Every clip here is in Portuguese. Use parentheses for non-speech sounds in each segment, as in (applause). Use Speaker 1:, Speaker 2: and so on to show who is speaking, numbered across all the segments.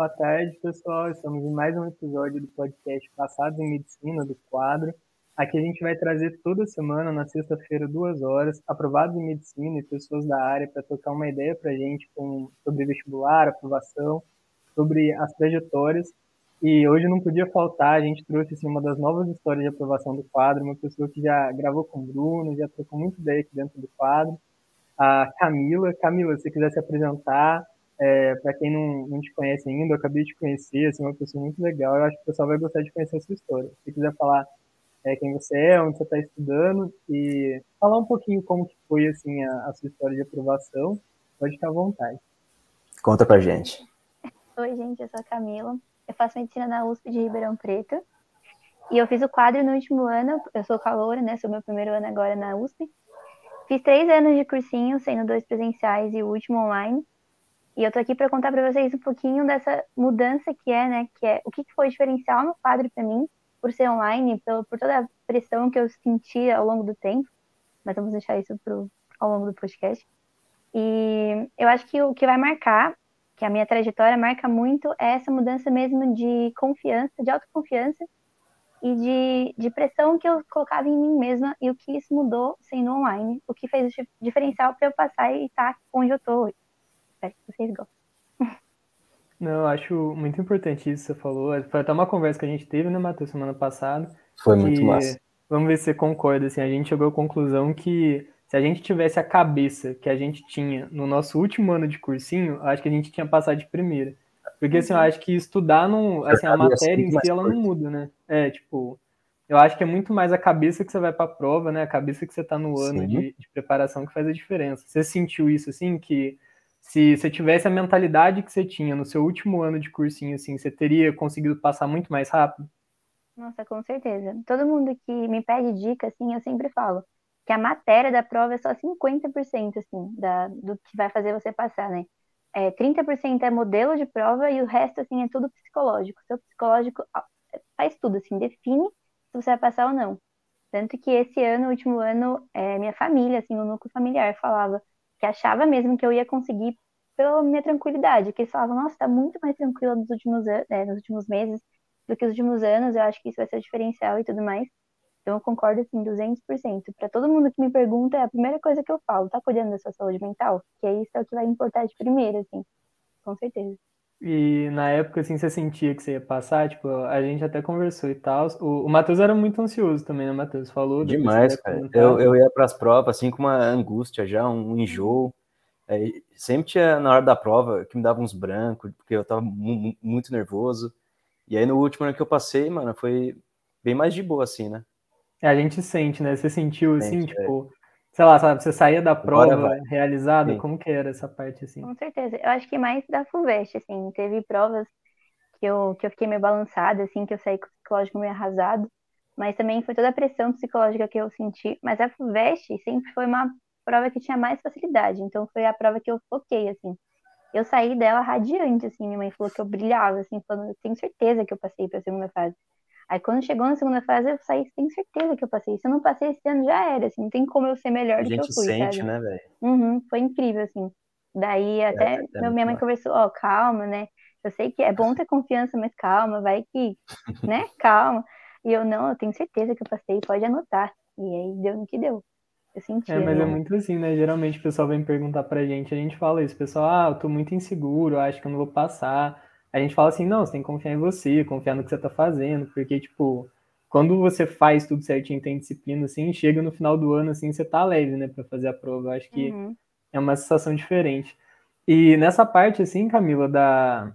Speaker 1: Boa tarde, pessoal. Estamos em mais um episódio do podcast Passados em Medicina, do quadro. Aqui a gente vai trazer toda semana, na sexta-feira, duas horas, aprovados em medicina e pessoas da área para tocar uma ideia para a gente com, sobre vestibular, aprovação, sobre as trajetórias. E hoje não podia faltar, a gente trouxe assim, uma das novas histórias de aprovação do quadro, uma pessoa que já gravou com o Bruno, já trocou muita ideia aqui dentro do quadro, a Camila. Camila, se você quiser se apresentar, é, para quem não, não te conhece ainda, eu acabei de conhecer, assim, uma pessoa muito legal, eu acho que o pessoal vai gostar de conhecer a sua história. Se quiser falar é, quem você é, onde você está estudando e falar um pouquinho como que foi assim a, a, sua história de aprovação, pode ficar à vontade.
Speaker 2: Conta pra gente.
Speaker 3: Oi, gente, eu sou a Camila. Eu faço medicina na USP de Ribeirão Preto. E eu fiz o quadro no último ano. Eu sou caloura, né? Sou meu primeiro ano agora na USP. Fiz três anos de cursinho, sendo dois presenciais e o último online. E eu tô aqui para contar para vocês um pouquinho dessa mudança que é, né? Que é o que foi diferencial no quadro para mim por ser online, por toda a pressão que eu senti ao longo do tempo, mas vamos deixar isso pro, ao longo do podcast. E eu acho que o que vai marcar, que a minha trajetória marca muito, é essa mudança mesmo de confiança, de autoconfiança e de, de pressão que eu colocava em mim mesma e o que isso mudou sendo online, o que fez o diferencial para eu passar e estar tá onde eu tô hoje. Espero que vocês gostem.
Speaker 1: Não, eu acho muito importante isso que você falou. Foi até uma conversa que a gente teve, né, Matheus, semana passada.
Speaker 2: Foi muito massa.
Speaker 1: Vamos ver se você concorda. Assim, a gente chegou à conclusão que se a gente tivesse a cabeça que a gente tinha no nosso último ano de cursinho, acho que a gente tinha passado de primeira. Porque assim, eu uhum. acho que estudar não. Assim, a matéria em si ela não muda, né? É, tipo, eu acho que é muito mais a cabeça que você vai para a prova, né? A cabeça que você está no ano de, de, preparação que faz a diferença. Você sentiu isso, assim, que se você tivesse a mentalidade que você tinha no seu último ano de cursinho, assim, você teria conseguido passar muito mais rápido?
Speaker 3: Nossa, com certeza. Todo mundo que me pede dica, assim, eu sempre falo que a matéria da prova é só 50%, assim, da, do que vai fazer você passar, né? É, 30% é modelo de prova e o resto, assim, é tudo psicológico. Seu psicológico faz tudo, assim, define se você vai passar ou não. Tanto que esse ano, último ano, é, minha família, assim, o núcleo familiar falava que achava mesmo que eu ia conseguir pela minha tranquilidade, que eles falavam, nossa, tá muito mais tranquila nos últimos, é, nos últimos meses do que os últimos anos, eu acho que isso vai ser o diferencial e tudo mais. Então eu concordo assim 200%. Para todo mundo que me pergunta, é a primeira coisa que eu falo, tá cuidando da sua saúde mental? Que é isso é o que vai importar de primeiro, assim. Com certeza.
Speaker 1: E na época, assim, você sentia que você ia passar? Tipo, a gente até conversou e tal. O, o Matheus era muito ansioso também, né, Matheus? Falou.
Speaker 2: Demais, cara. Eu, eu ia para as provas, assim, com uma angústia já, um enjoo. É, sempre tinha na hora da prova que me dava uns brancos, porque eu tava muito nervoso. E aí no último ano que eu passei, mano, foi bem mais de boa, assim, né?
Speaker 1: É, a gente sente, né? Você sentiu assim, Sente, tipo, é. Sei lá, sabe, você saía da prova realizada, Sim. como que era essa parte assim?
Speaker 3: Com certeza. Eu acho que mais da FUVEST, assim, teve provas que eu, que eu fiquei meio balançada, assim, que eu saí com o psicológico meio arrasado, mas também foi toda a pressão psicológica que eu senti. Mas a FUVEST sempre foi uma prova que tinha mais facilidade, então foi a prova que eu foquei, assim. Eu saí dela radiante, assim, minha mãe falou que eu brilhava, assim, falando, eu tenho certeza que eu passei para a segunda fase. Aí quando chegou na segunda fase, eu saí, tenho certeza que eu passei. Se eu não passei esse ano, já era, assim, não tem como eu ser melhor a do que eu fui,
Speaker 2: sente,
Speaker 3: sabe?
Speaker 2: né, velho?
Speaker 3: Uhum, foi incrível, assim. Daí até é, é minha mãe conversou, ó, oh, calma, né? Eu sei que é bom ter confiança, mas calma, vai que, (laughs) né? Calma. E eu, não, eu tenho certeza que eu passei, pode anotar. E aí deu no que deu. Eu senti.
Speaker 1: É, mas né? é muito assim, né? Geralmente o pessoal vem perguntar pra gente, a gente fala isso, pessoal, ah, eu tô muito inseguro, acho que eu não vou passar. A gente fala assim, não, você tem que confiar em você, confiar no que você tá fazendo, porque, tipo, quando você faz tudo certinho, tem disciplina, assim, chega no final do ano, assim, você tá leve, né, pra fazer a prova. Eu acho que uhum. é uma sensação diferente. E nessa parte, assim, Camila, da,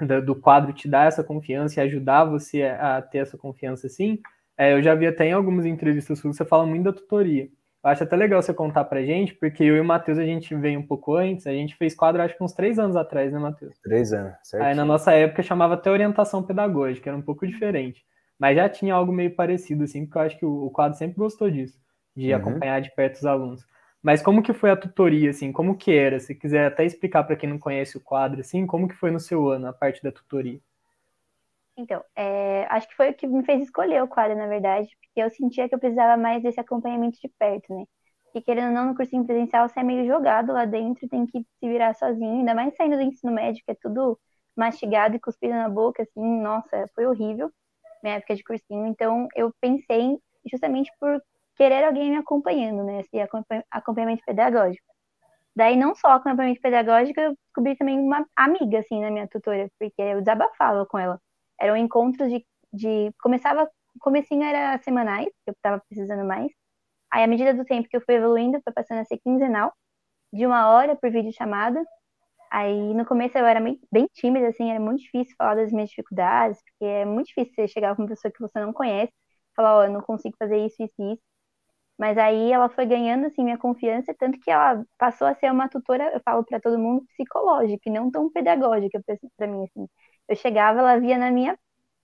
Speaker 1: da, do quadro te dar essa confiança e ajudar você a, a ter essa confiança, assim, é, eu já vi até em algumas entrevistas suas, você fala muito da tutoria. Eu acho até legal você contar pra gente, porque eu e o Matheus, a gente veio um pouco antes, a gente fez quadro acho que uns três anos atrás, né, Matheus?
Speaker 2: Três anos, certo.
Speaker 1: Aí na nossa época chamava até orientação pedagógica, era um pouco diferente. Mas já tinha algo meio parecido, assim, porque eu acho que o, quadro sempre gostou disso, de uhum. acompanhar de perto os alunos. Mas como que foi a tutoria, assim, como que era? Se quiser até explicar para quem não conhece o quadro, assim, como que foi no seu ano a parte da tutoria?
Speaker 3: Então, é, acho que foi o que me fez escolher o quadro, na verdade, porque eu sentia que eu precisava mais desse acompanhamento de perto, né? E querendo ou não, no cursinho presencial, você é meio jogado lá dentro, tem que se virar sozinho, ainda mais saindo do ensino médio, que é tudo mastigado e cuspido na boca, assim, nossa, foi horrível minha época de cursinho. Então, eu pensei justamente por querer alguém me acompanhando, né? Esse acompanhamento pedagógico. Daí, não só acompanhamento pedagógico, eu descobri também uma amiga, assim, na minha tutora, porque eu desabafava com ela. Eram encontros de. de começava. Comecinho era semanais, que eu estava precisando mais. Aí, à medida do tempo que eu fui evoluindo, foi passando a ser quinzenal, de uma hora por vídeo chamada. Aí, no começo, eu era bem tímida, assim, era muito difícil falar das minhas dificuldades, porque é muito difícil você chegar com uma pessoa que você não conhece, falar, ó, oh, eu não consigo fazer isso, isso e isso. Mas aí ela foi ganhando assim minha confiança, tanto que ela passou a ser uma tutora, eu falo para todo mundo, psicológica e não tão pedagógica para mim assim. Eu chegava, ela via na minha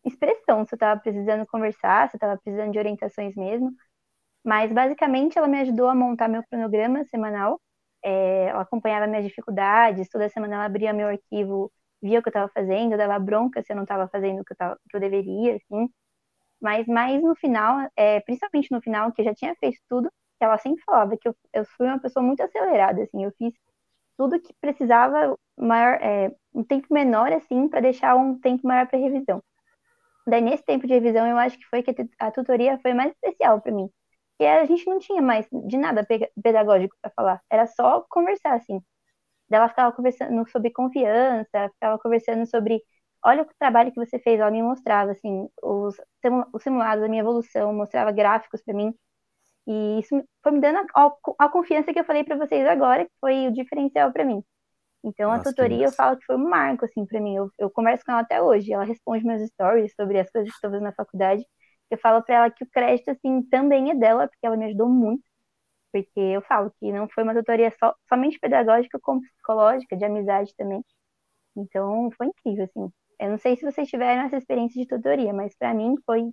Speaker 3: expressão se eu estava precisando conversar, se eu estava precisando de orientações mesmo. Mas basicamente ela me ajudou a montar meu cronograma semanal. É, ela acompanhava minhas dificuldades, toda semana ela abria meu arquivo, via o que eu estava fazendo, dava bronca se eu não estava fazendo o que eu, tava, que eu deveria, assim. Mas mais no final, é, principalmente no final, que eu já tinha feito tudo, ela sempre falava que eu, eu fui uma pessoa muito acelerada, assim, eu fiz tudo que precisava maior, é, um tempo menor, assim, para deixar um tempo maior para revisão. Daí, nesse tempo de revisão, eu acho que foi que a tutoria foi mais especial para mim. Porque a gente não tinha mais de nada pedagógico para falar, era só conversar, assim. Ela ficava conversando sobre confiança, ficava conversando sobre olha o trabalho que você fez, ela me mostrava, assim, os simulados da minha evolução, mostrava gráficos para mim, e isso foi me dando a, a confiança que eu falei para vocês agora, que foi o diferencial para mim. Então, Nossa, a tutoria eu falo que foi um marco, assim, para mim. Eu, eu converso com ela até hoje, ela responde meus stories sobre as coisas que estou fazendo na faculdade. Eu falo para ela que o crédito, assim, também é dela, porque ela me ajudou muito. Porque eu falo que não foi uma tutoria só, somente pedagógica, como psicológica, de amizade também. Então, foi incrível, assim. Eu não sei se vocês tiveram essa experiência de tutoria, mas para mim foi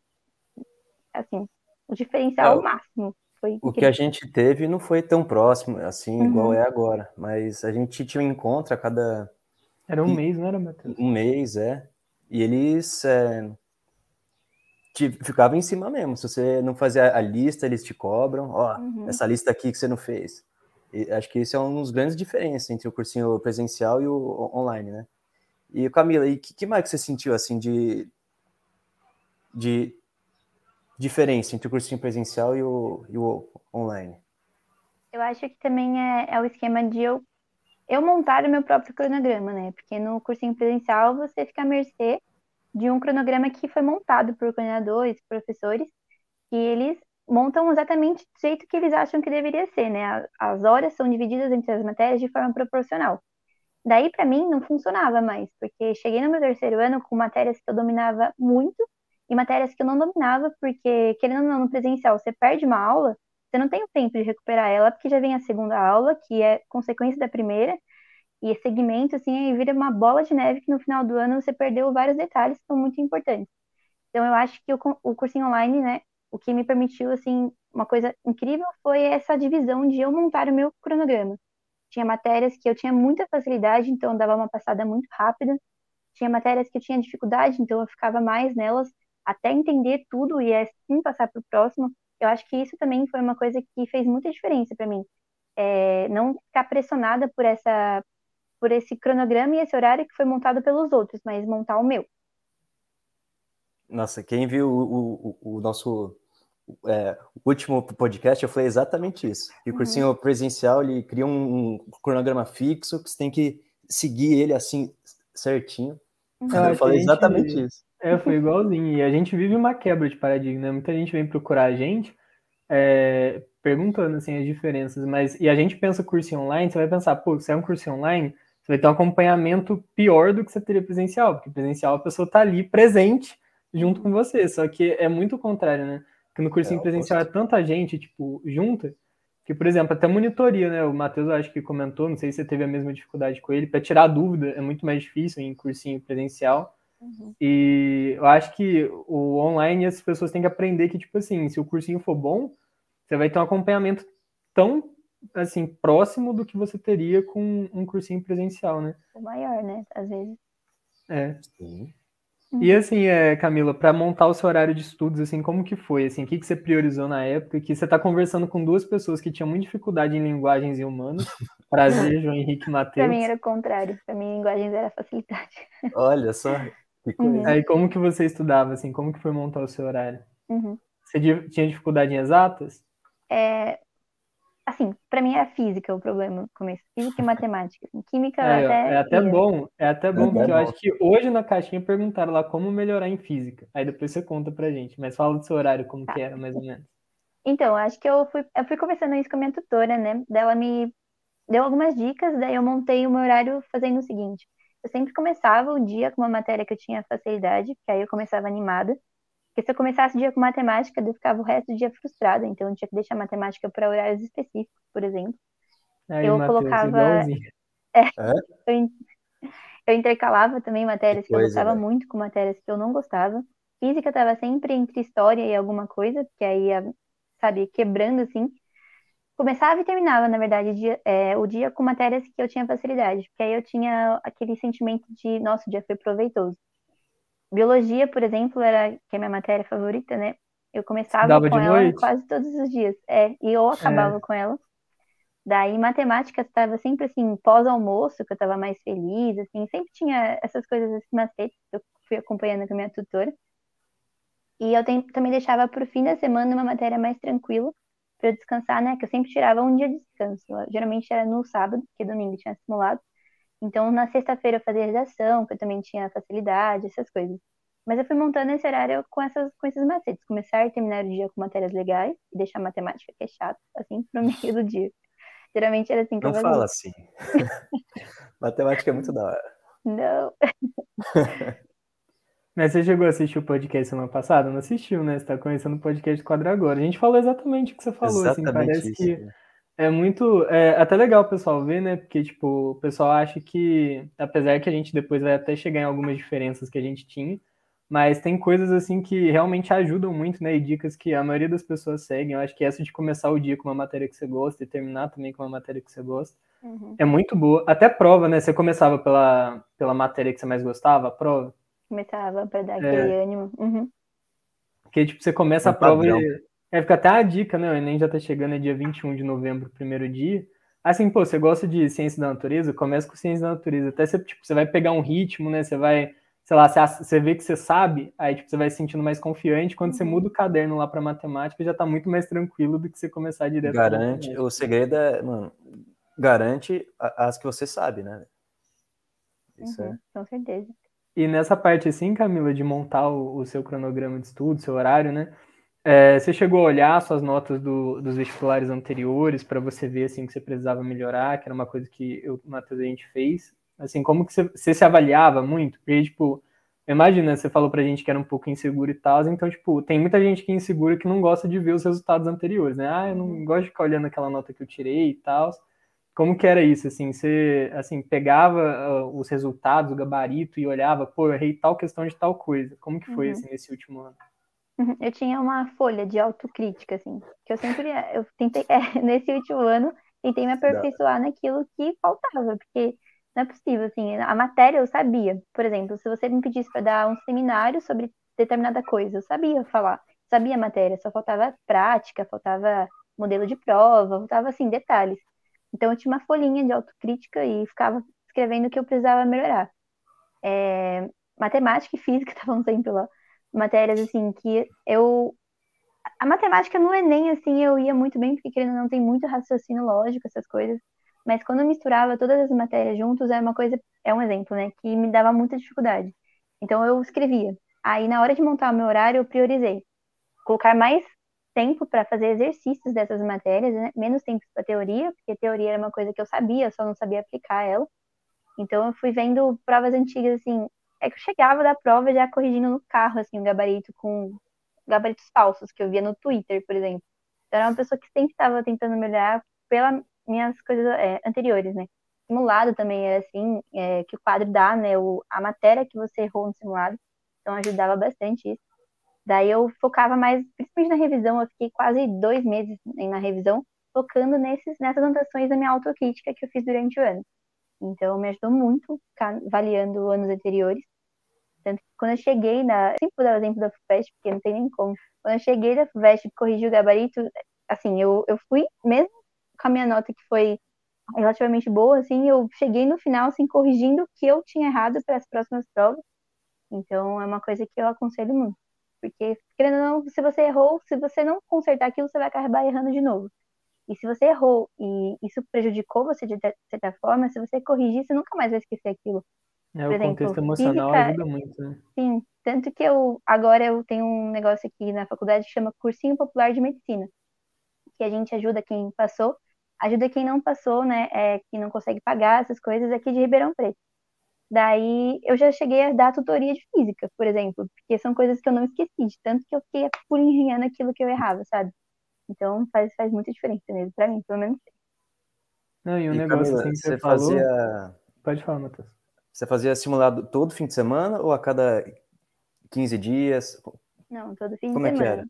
Speaker 3: assim, o diferencial é, máximo. Foi
Speaker 2: o que a gente teve não foi tão próximo assim, uhum. igual é agora, mas a gente tinha um encontro a cada
Speaker 1: era um e... mês, não era, Matheus?
Speaker 2: Um mês, é. E eles é... ficavam em cima mesmo. Se você não fazia a lista, eles te cobram. Ó, uhum. essa lista aqui que você não fez. E acho que isso é um dos grandes diferenças entre o cursinho presencial e o online, né? E Camila, e que, que mais que você sentiu assim de, de diferença entre o cursinho presencial e o, e o online?
Speaker 3: Eu acho que também é, é o esquema de eu, eu montar o meu próprio cronograma, né? Porque no cursinho presencial você fica à mercê de um cronograma que foi montado por coordenadores, professores, e eles montam exatamente do jeito que eles acham que deveria ser, né? As horas são divididas entre as matérias de forma proporcional. Daí, para mim, não funcionava mais, porque cheguei no meu terceiro ano com matérias que eu dominava muito e matérias que eu não dominava, porque, querendo ou não, no presencial, você perde uma aula, você não tem o tempo de recuperar ela, porque já vem a segunda aula, que é consequência da primeira, e segmento, assim, aí vira uma bola de neve que no final do ano você perdeu vários detalhes que são muito importantes. Então, eu acho que o, o cursinho online, né, o que me permitiu, assim, uma coisa incrível foi essa divisão de eu montar o meu cronograma. Tinha matérias que eu tinha muita facilidade, então eu dava uma passada muito rápida. Tinha matérias que eu tinha dificuldade, então eu ficava mais nelas até entender tudo e assim passar para o próximo. Eu acho que isso também foi uma coisa que fez muita diferença para mim. É, não ficar pressionada por essa por esse cronograma e esse horário que foi montado pelos outros, mas montar o meu.
Speaker 2: Nossa, quem viu o, o, o nosso é, último podcast eu falei exatamente isso. E o uhum. cursinho presencial ele cria um, um, cronograma fixo que você tem que seguir ele assim certinho.
Speaker 1: Uhum. Eu falei exatamente isso. É, foi igualzinho. E a gente vive uma quebra de paradigma. Né? Muita gente vem procurar a gente é, perguntando assim as diferenças, mas e a gente pensa cursinho online, você vai pensar, pô, se é um cursinho online, você vai ter um acompanhamento pior do que você teria presencial, porque presencial a pessoa está ali presente junto com você, só que é muito o contrário, né? que no cursinho é, presencial é tanta gente, tipo, junta, que, por exemplo, até monitoria, né? O Matheus, acho que comentou, não sei se você teve a mesma dificuldade com ele, para tirar dúvida é muito mais difícil em cursinho presencial. Uhum. E eu acho que o online as pessoas têm que aprender que, tipo assim, se o cursinho for bom, você vai ter um acompanhamento tão assim, próximo do que você teria com um cursinho presencial, né?
Speaker 3: O maior, né? Às vezes.
Speaker 1: É. Sim. E assim, é, Camila, para montar o seu horário de estudos, assim, como que foi? Assim, o que, que você priorizou na época? Que você está conversando com duas pessoas que tinham muita dificuldade em linguagens e humanos. (laughs) Prazer, João Henrique Matheus.
Speaker 3: Para mim era o contrário. Para mim, linguagens era facilidade.
Speaker 2: Olha só.
Speaker 1: Uhum. Aí, como que você estudava, assim? Como que foi montar o seu horário?
Speaker 3: Uhum.
Speaker 1: Você tinha dificuldade em exatas?
Speaker 3: É, assim, para mim era física o problema no começo. Física e (laughs) matemática. Assim, química
Speaker 1: É,
Speaker 3: até.
Speaker 1: é até
Speaker 3: ia.
Speaker 1: bom, é até bom,
Speaker 2: É
Speaker 1: porque eu
Speaker 2: bom.
Speaker 1: acho que hoje na caixinha perguntaram lá como melhorar em física. Aí depois você conta pra gente. Mas fala do seu horário, como
Speaker 3: Tá.
Speaker 1: que era, mais ou menos.
Speaker 3: Então, acho que eu fui, eu fui conversando isso com a minha tutora, né? Daí ela me deu algumas dicas, daí eu montei o meu horário fazendo o seguinte. Eu sempre começava o dia com uma matéria que eu tinha facilidade, porque aí eu começava animada. Porque se eu começasse o dia com matemática, eu ficava o resto do dia frustrada. Então eu tinha que deixar matemática para horários específicos, por exemplo.
Speaker 1: Aí,
Speaker 3: Eu
Speaker 1: Matheus,
Speaker 3: colocava-
Speaker 1: igualzinho.
Speaker 3: Eu, in- eu intercalava também matérias
Speaker 2: Que
Speaker 3: que eu
Speaker 2: coisa,
Speaker 3: gostava
Speaker 2: velho.
Speaker 3: muito com matérias que eu não gostava. Física estava sempre entre história e alguma coisa, porque aí ia, sabe, quebrando assim. Começava e terminava, na verdade, o dia, é, o dia com matérias que eu tinha facilidade, porque aí eu tinha aquele sentimento de, nossa, o dia foi proveitoso. Biologia, por exemplo, era que é a minha matéria favorita, né? Eu começava
Speaker 1: Estudava
Speaker 3: com ela
Speaker 1: noite?
Speaker 3: quase todos os dias. É, e eu acabava com ela. Daí, matemática estava sempre assim, pós-almoço, que eu estava mais feliz, assim, sempre tinha essas coisas, esses macetes que eu fui acompanhando com a minha tutora. E eu tem- também deixava para o fim da semana uma matéria mais tranquila, para eu descansar, né? Que eu sempre tirava um dia de descanso. Geralmente era no sábado, porque domingo tinha simulado. Então, na sexta-feira eu fazia redação, que eu também tinha facilidade, essas coisas. Mas eu fui montando esse horário com, essas, com esses macetes. Começar e terminar o dia com matérias legais e deixar a matemática, que é chato, assim, pro meio do dia. (laughs) Geralmente era assim que
Speaker 2: Não
Speaker 3: eu fazia.
Speaker 2: fala assim. (laughs) Matemática é muito da hora.
Speaker 3: Não. (laughs)
Speaker 1: Mas você chegou a assistir o podcast semana passada? Não assistiu, né? Você tá conhecendo o podcast Quadro Agora. A gente falou exatamente o que você falou, assim,
Speaker 2: Exatamente
Speaker 1: parece
Speaker 2: isso.
Speaker 1: que é muito. É até legal o pessoal ver, né? Porque, tipo, o pessoal acha que, apesar que a gente depois vai até chegar em algumas diferenças que a gente tinha, mas tem coisas assim que realmente ajudam muito, né? E dicas que a maioria das pessoas seguem. Eu acho que essa de começar o dia com uma matéria que você gosta e terminar também com uma matéria que você gosta
Speaker 3: Uhum.
Speaker 1: é muito boa. Até prova, né? Você começava pela, pela matéria que você mais gostava, a prova.
Speaker 3: Começava para dar
Speaker 1: É.
Speaker 3: aquele ânimo. Uhum.
Speaker 1: Porque, tipo, você começa
Speaker 2: É
Speaker 1: a prova
Speaker 2: padrão.
Speaker 1: e. É, fica até a dica, né? O Enem já tá chegando, é dia 21 de novembro, primeiro dia. Assim, pô, você gosta de ciência da natureza? Começa com ciência da natureza. Até você, tipo, você vai pegar um ritmo, né? Você vai, sei lá, você, você vê que você sabe, aí, tipo, você vai se sentindo mais confiante. Quando você
Speaker 3: Uhum.
Speaker 1: muda o caderno lá pra matemática, já tá muito mais tranquilo do que você começar direto. pra
Speaker 2: Garante. O segredo é, mano, garante as que você sabe, né? Isso
Speaker 3: Uhum.
Speaker 2: é.
Speaker 3: Com certeza.
Speaker 1: E nessa parte, assim, Camila, de montar o, o seu cronograma de estudo, seu horário, né? é, você chegou a olhar suas notas do- dos vestibulares anteriores para você ver, assim, que você precisava melhorar, que era uma coisa que eu, o Matheus, a gente fez. Assim, como que você, você se avaliava muito? Porque, tipo, imagina, você falou pra gente que era um pouco inseguro e tal, então, tipo, tem muita gente que é insegura que não gosta de ver os resultados anteriores, né? Ah, eu não gosto de ficar olhando aquela nota que eu tirei e tal. Como que era isso, assim? Você, assim, pegava ah, os resultados, o gabarito e olhava, pô, eu errei tal questão de tal coisa. Como que foi,
Speaker 3: Uhum.
Speaker 1: assim, nesse último ano?
Speaker 3: Uhum. Eu tinha uma folha de autocrítica, assim, que eu sempre, eu tentei, é, (laughs) nesse último ano, tentei me aperfeiçoar naquilo que faltava, porque não é possível, assim, a matéria eu sabia. Por exemplo, se você me pedisse para dar um seminário sobre determinada coisa, eu sabia falar, sabia a matéria, só faltava prática, faltava modelo de prova, faltava, assim, detalhes. Então eu tinha uma folhinha de autocrítica e ficava escrevendo o que eu precisava melhorar. É, matemática e física (laughs) estavam sempre lá. Matérias assim que eu a matemática no Enem assim eu ia muito bem porque querendo não tem muito raciocínio lógico essas coisas. Mas quando eu misturava todas as matérias juntos é uma coisa é um exemplo né que me dava muita dificuldade. Então eu escrevia. Aí na hora de montar o meu horário eu priorizei. Colocar mais tempo para fazer exercícios dessas matérias né? menos tempo para teoria porque teoria era uma coisa que eu sabia só não sabia aplicar ela então eu fui vendo provas antigas assim é que eu chegava da prova já corrigindo no carro, assim, o gabarito com gabaritos falsos que eu via no Twitter, por exemplo. Então, era uma pessoa que sempre estava tentando melhorar pelas minhas coisas é, anteriores, né? Simulado também era assim, é, que o quadro dá, né? O, a matéria que você errou no simulado. Então, ajudava bastante isso. Daí eu focava mais, principalmente na revisão, eu fiquei quase dois meses na revisão, focando nesses, nessas anotações da minha autocrítica que eu fiz durante o ano. Então, me ajudou muito ficar avaliando anos anteriores. Tanto que quando eu cheguei na. Sempre vou dar o exemplo da FUVEST, porque não tem nem como. Quando eu cheguei da FUVEST e corrigi o gabarito, assim, eu, eu fui, mesmo com a minha nota que foi relativamente boa, assim, eu cheguei no final, assim, corrigindo o que eu tinha errado para as próximas provas. Então, é uma coisa que eu aconselho muito. Porque, querendo ou não, se você errou, se você não consertar aquilo, você vai acabar errando de novo. E se você errou e isso prejudicou você de certa forma, se você corrigir, você nunca mais vai esquecer aquilo.
Speaker 1: É, Por o exemplo, contexto emocional física, ajuda muito, né?
Speaker 3: Sim, tanto que eu agora eu tenho um negócio aqui na faculdade que chama Cursinho Popular de Medicina, que a gente ajuda quem passou, ajuda quem não passou, né, é, que não consegue pagar essas coisas aqui de Ribeirão Preto. Daí eu já cheguei a dar tutoria de física, por exemplo, porque são coisas que eu não esqueci, de tanto que eu fiquei por engenhando aquilo que eu errava, sabe? Então faz, faz muita diferença mesmo, pra mim, pelo menos.
Speaker 1: Não, e um e negócio Camila, assim que você, você falou... fazia. Pode falar, Matheus.
Speaker 2: Você fazia simulado todo fim de semana ou a cada 15 dias?
Speaker 3: Não, todo fim
Speaker 2: Como
Speaker 3: de semana.
Speaker 2: Como é que era?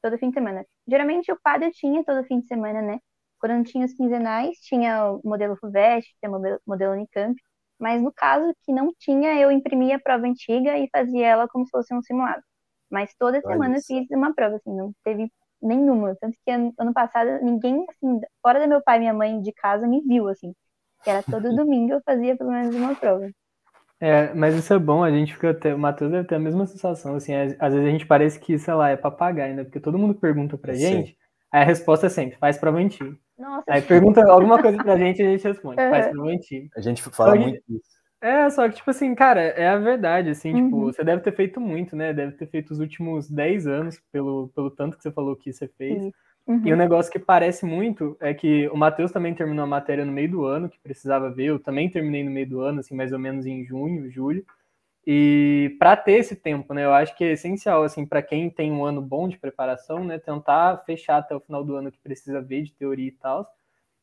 Speaker 3: Todo fim de semana. Geralmente o padre tinha todo fim de semana, né? Quando não tinha os quinzenais, tinha o modelo FUVEST, tinha o modelo Unicamp. Mas no caso que não tinha, eu imprimia a prova antiga e fazia ela como se fosse um simulado. Mas toda semana eu fiz uma prova, assim, não teve nenhuma. Tanto que ano passado ninguém, assim, fora do meu pai e minha mãe de casa, me viu, assim. Que era todo (laughs) domingo eu fazia pelo menos uma prova.
Speaker 1: É, mas isso é bom, a gente fica até, o Matheus deve ter a mesma sensação, assim, às vezes a gente parece que, sei lá, é papagaio, né? Porque todo mundo pergunta pra gente, aí a resposta é sempre, faz prova antiga.
Speaker 3: Nossa.
Speaker 1: Aí pergunta alguma coisa pra gente e a gente responde, uhum. faz prova antiga.
Speaker 2: A gente fala só muito isso.
Speaker 1: É, só que, tipo assim, cara, é a verdade, assim, tipo, uhum. tipo, você deve ter feito muito, né? Deve ter feito os últimos 10 anos, pelo, pelo tanto que você falou que você fez. Uhum. E um negócio que parece muito é que o Matheus também terminou a matéria no meio do ano, que precisava ver, eu também terminei no meio do ano, assim, mais ou menos em junho, julho. E para ter esse tempo, né, eu acho que é essencial, assim, para quem tem um ano bom de preparação, né, tentar fechar até o final do ano que precisa ver de teoria e tal,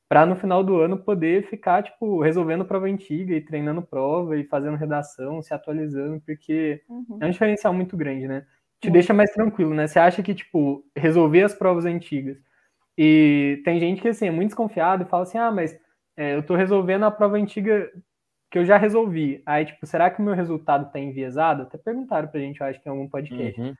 Speaker 1: para no final do ano poder ficar, tipo, resolvendo prova antiga e treinando prova e fazendo redação, se atualizando, porque uhum. é um diferencial muito grande, né? Te uhum. deixa mais tranquilo, né? Você acha que, tipo, resolver as provas antigas. E tem gente que, assim, é muito desconfiado e fala assim, ah, mas é, eu tô resolvendo a prova antiga que eu já resolvi. Aí, tipo, será que o meu resultado tá enviesado? Até perguntaram pra gente, eu acho que em algum podcast. Uhum.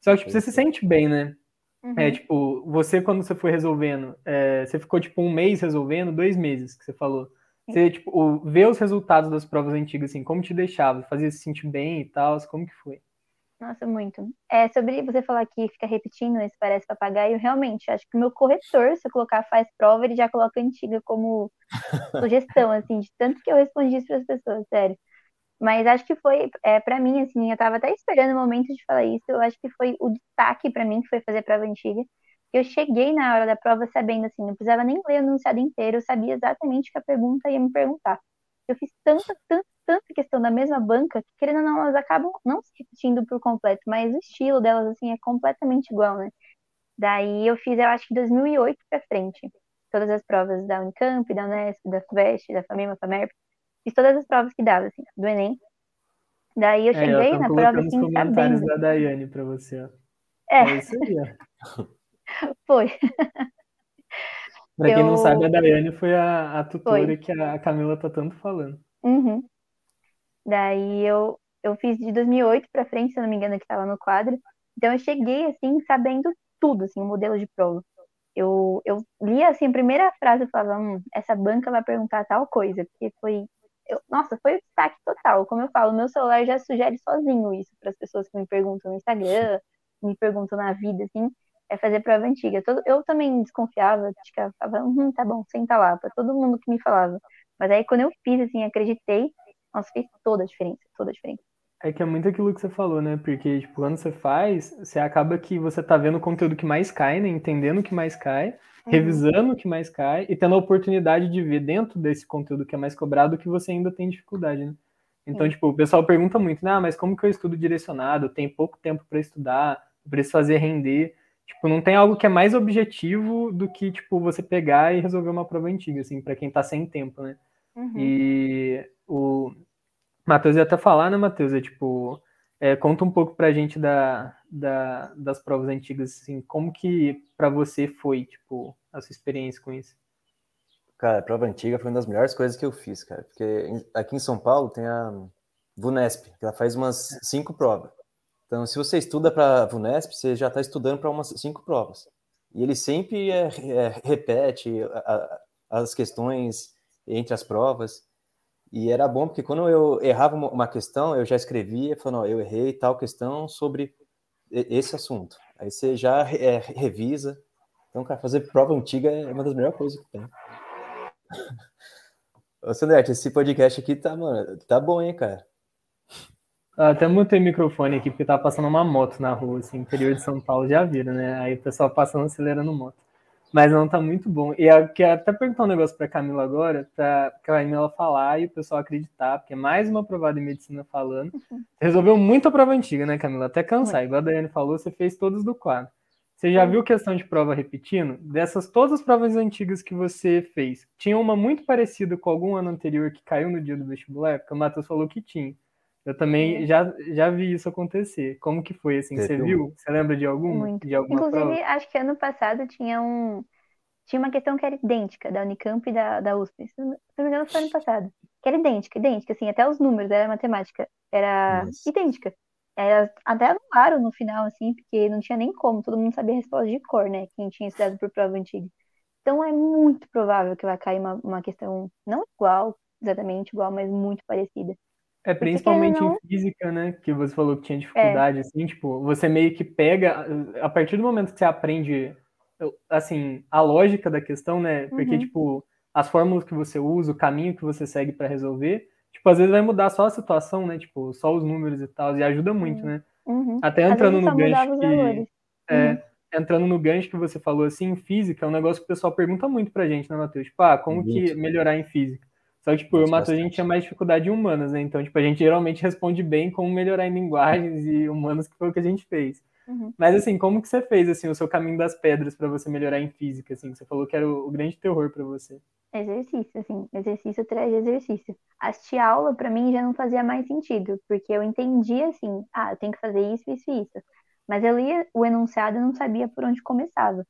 Speaker 1: Só que, tipo, você se sente bem, né? Uhum. É, tipo, você, quando você foi resolvendo, é, você ficou, tipo, um mês resolvendo, dois meses, que você falou. Você, tipo, ver os resultados das provas antigas, assim, como te deixava? Fazia se sentir bem e tal? Como que foi?
Speaker 3: Nossa, muito. É, sobre você falar que fica repetindo, esse parece papagaio, realmente, acho que o meu corretor, se eu colocar faz prova, ele já coloca antiga como sugestão, (laughs) assim, de tanto que eu respondi isso para as pessoas, sério. Mas acho que foi, é, para mim, assim, eu tava até esperando o momento de falar isso, eu acho que foi o destaque para mim, que foi fazer prova antiga. Eu cheguei na hora da prova sabendo, assim, não precisava nem ler o enunciado inteiro, eu sabia exatamente o que a pergunta ia me perguntar. Eu fiz tanta, tanta, tanta questão da mesma banca que, querendo ou não, elas acabam não se repetindo por completo, mas o estilo delas, assim, é completamente igual, né? Daí eu fiz, eu acho que 2008 pra frente. Todas as provas da Unicamp, da Unesp, da FUVEST, da FAMEMA, FAMERP. Fiz todas as provas que dava, assim, do Enem. Daí eu cheguei é, eu na prova assim,
Speaker 1: os comentários da Daiane para você, ó.
Speaker 3: É.
Speaker 1: é isso aí,
Speaker 3: ó. (laughs) Foi.
Speaker 1: Quem eu... não sabe, a Daiane foi a, a tutora foi. que a Camila tá tanto falando.
Speaker 3: Uhum. Daí eu, eu fiz de 2008 para frente, se eu não me engano, que estava no quadro. Então eu cheguei assim sabendo tudo, assim, o modelo de prova. Eu, eu li assim a primeira frase e falava, hum, essa banca vai perguntar tal coisa, porque foi eu, nossa, foi o destaque total. Como eu falo, meu celular já sugere sozinho isso para as pessoas que me perguntam no Instagram, me perguntam na vida, assim, é fazer prova antiga. Todo, eu também desconfiava, falava, hum, tá bom, senta lá, para todo mundo que me falava. Mas aí quando eu fiz, assim, acreditei, nossa, fez toda a diferença, toda a diferença.
Speaker 1: É que é muito aquilo que você falou, né? Porque, tipo, quando você faz, você acaba que você tá vendo o conteúdo que mais cai, né? Entendendo o que mais cai, uhum. revisando o que mais cai e tendo a oportunidade de ver dentro desse conteúdo que é mais cobrado que você ainda tem dificuldade, né? Então, Sim. tipo, o pessoal pergunta muito, né? Ah, mas como que eu estudo direcionado? Tem pouco tempo para estudar, preciso fazer render. Tipo, não tem algo que é mais objetivo do que, tipo, você pegar e resolver uma prova antiga, assim, para quem tá sem tempo, né? Uhum. E o Matheus ia até falar, né, Matheus? É tipo, é, conta um pouco pra gente da, da, das provas antigas, assim, como que para você foi, tipo, a sua experiência com isso?
Speaker 2: Cara, a prova antiga foi uma das melhores coisas que eu fiz, cara, porque aqui em São Paulo tem a VUNESP, que ela faz umas cinco provas. Então, se você estuda para VUNESP, você já está estudando para umas cinco provas. E ele sempre é, é, repete a, a, as questões entre as provas. E era bom porque quando eu errava uma questão, eu já escrevia, falando, eu errei tal questão sobre esse assunto. Aí você já é, revisa. Então, cara, fazer prova antiga é uma das melhores coisas que tem. (laughs) Ô, Sandrete, esse podcast aqui tá, mano, tá bom, hein, cara?
Speaker 1: Até mutei o microfone aqui porque tava passando uma moto na rua, assim, interior de São Paulo, já viram, né? Aí o pessoal passando acelerando moto. Mas não tá muito bom. E eu quero até perguntar um negócio pra Camila agora, pra Camila falar e o pessoal acreditar, porque é mais uma aprovada em medicina falando. Uhum. Resolveu muito a prova antiga, né, Camila? Até cansar. Igual a Daiane falou, você fez todos do quadro. Você já viu questão de prova repetindo? Dessas todas as provas antigas que você fez, tinha uma muito parecida com algum ano anterior que caiu no dia do vestibular? Porque o Matheus falou que tinha. Eu também já, já vi isso acontecer. Como que foi, assim? Você viu? Você lembra de alguma? Muito. De alguma
Speaker 3: Inclusive,
Speaker 1: prova?
Speaker 3: acho que ano passado tinha um... Tinha uma questão que era idêntica, da Unicamp e da, da USP. Se não me engano, foi ano passado. Que era idêntica, idêntica, assim, até os números, era matemática. Era Nossa. idêntica. Era, até anularam no final, assim, porque não tinha nem como, todo mundo sabia a resposta de cor, né? Quem tinha estudado por prova antiga. Então é muito provável que vai cair uma, uma questão não igual, exatamente igual, mas muito parecida.
Speaker 1: É principalmente não... em física, né? Que você falou que tinha dificuldade, é. assim, tipo, você meio que pega, a partir do momento que você aprende, assim, a lógica da questão, né? Porque, uhum. tipo, as fórmulas que você usa, o caminho que você segue para resolver, tipo, às vezes vai mudar só a situação, né? Tipo, só os números e tal, e ajuda muito, né?
Speaker 3: Uhum.
Speaker 1: Até entrando no gancho que. É, uhum. entrando no gancho que você falou, assim, em física, é um negócio que o pessoal pergunta muito pra gente, né, Matheus? Tipo, ah, como que melhorar em física? Só que, tipo, eu e o Matheus, a gente tinha mais dificuldade em humanas, né? Então, tipo, a gente geralmente responde bem como melhorar em linguagens e humanas, que foi o que a gente fez. Uhum. Mas, assim, como que você fez, assim, o seu caminho das pedras para você melhorar em física, assim? Você falou que era o, o grande terror para você.
Speaker 3: Exercício, assim, exercício atrás de exercício. Assistir aula, para mim, já não fazia mais sentido, porque eu entendia, assim, ah, eu tenho que fazer isso, isso e isso. Mas eu lia o enunciado e não sabia por onde começava.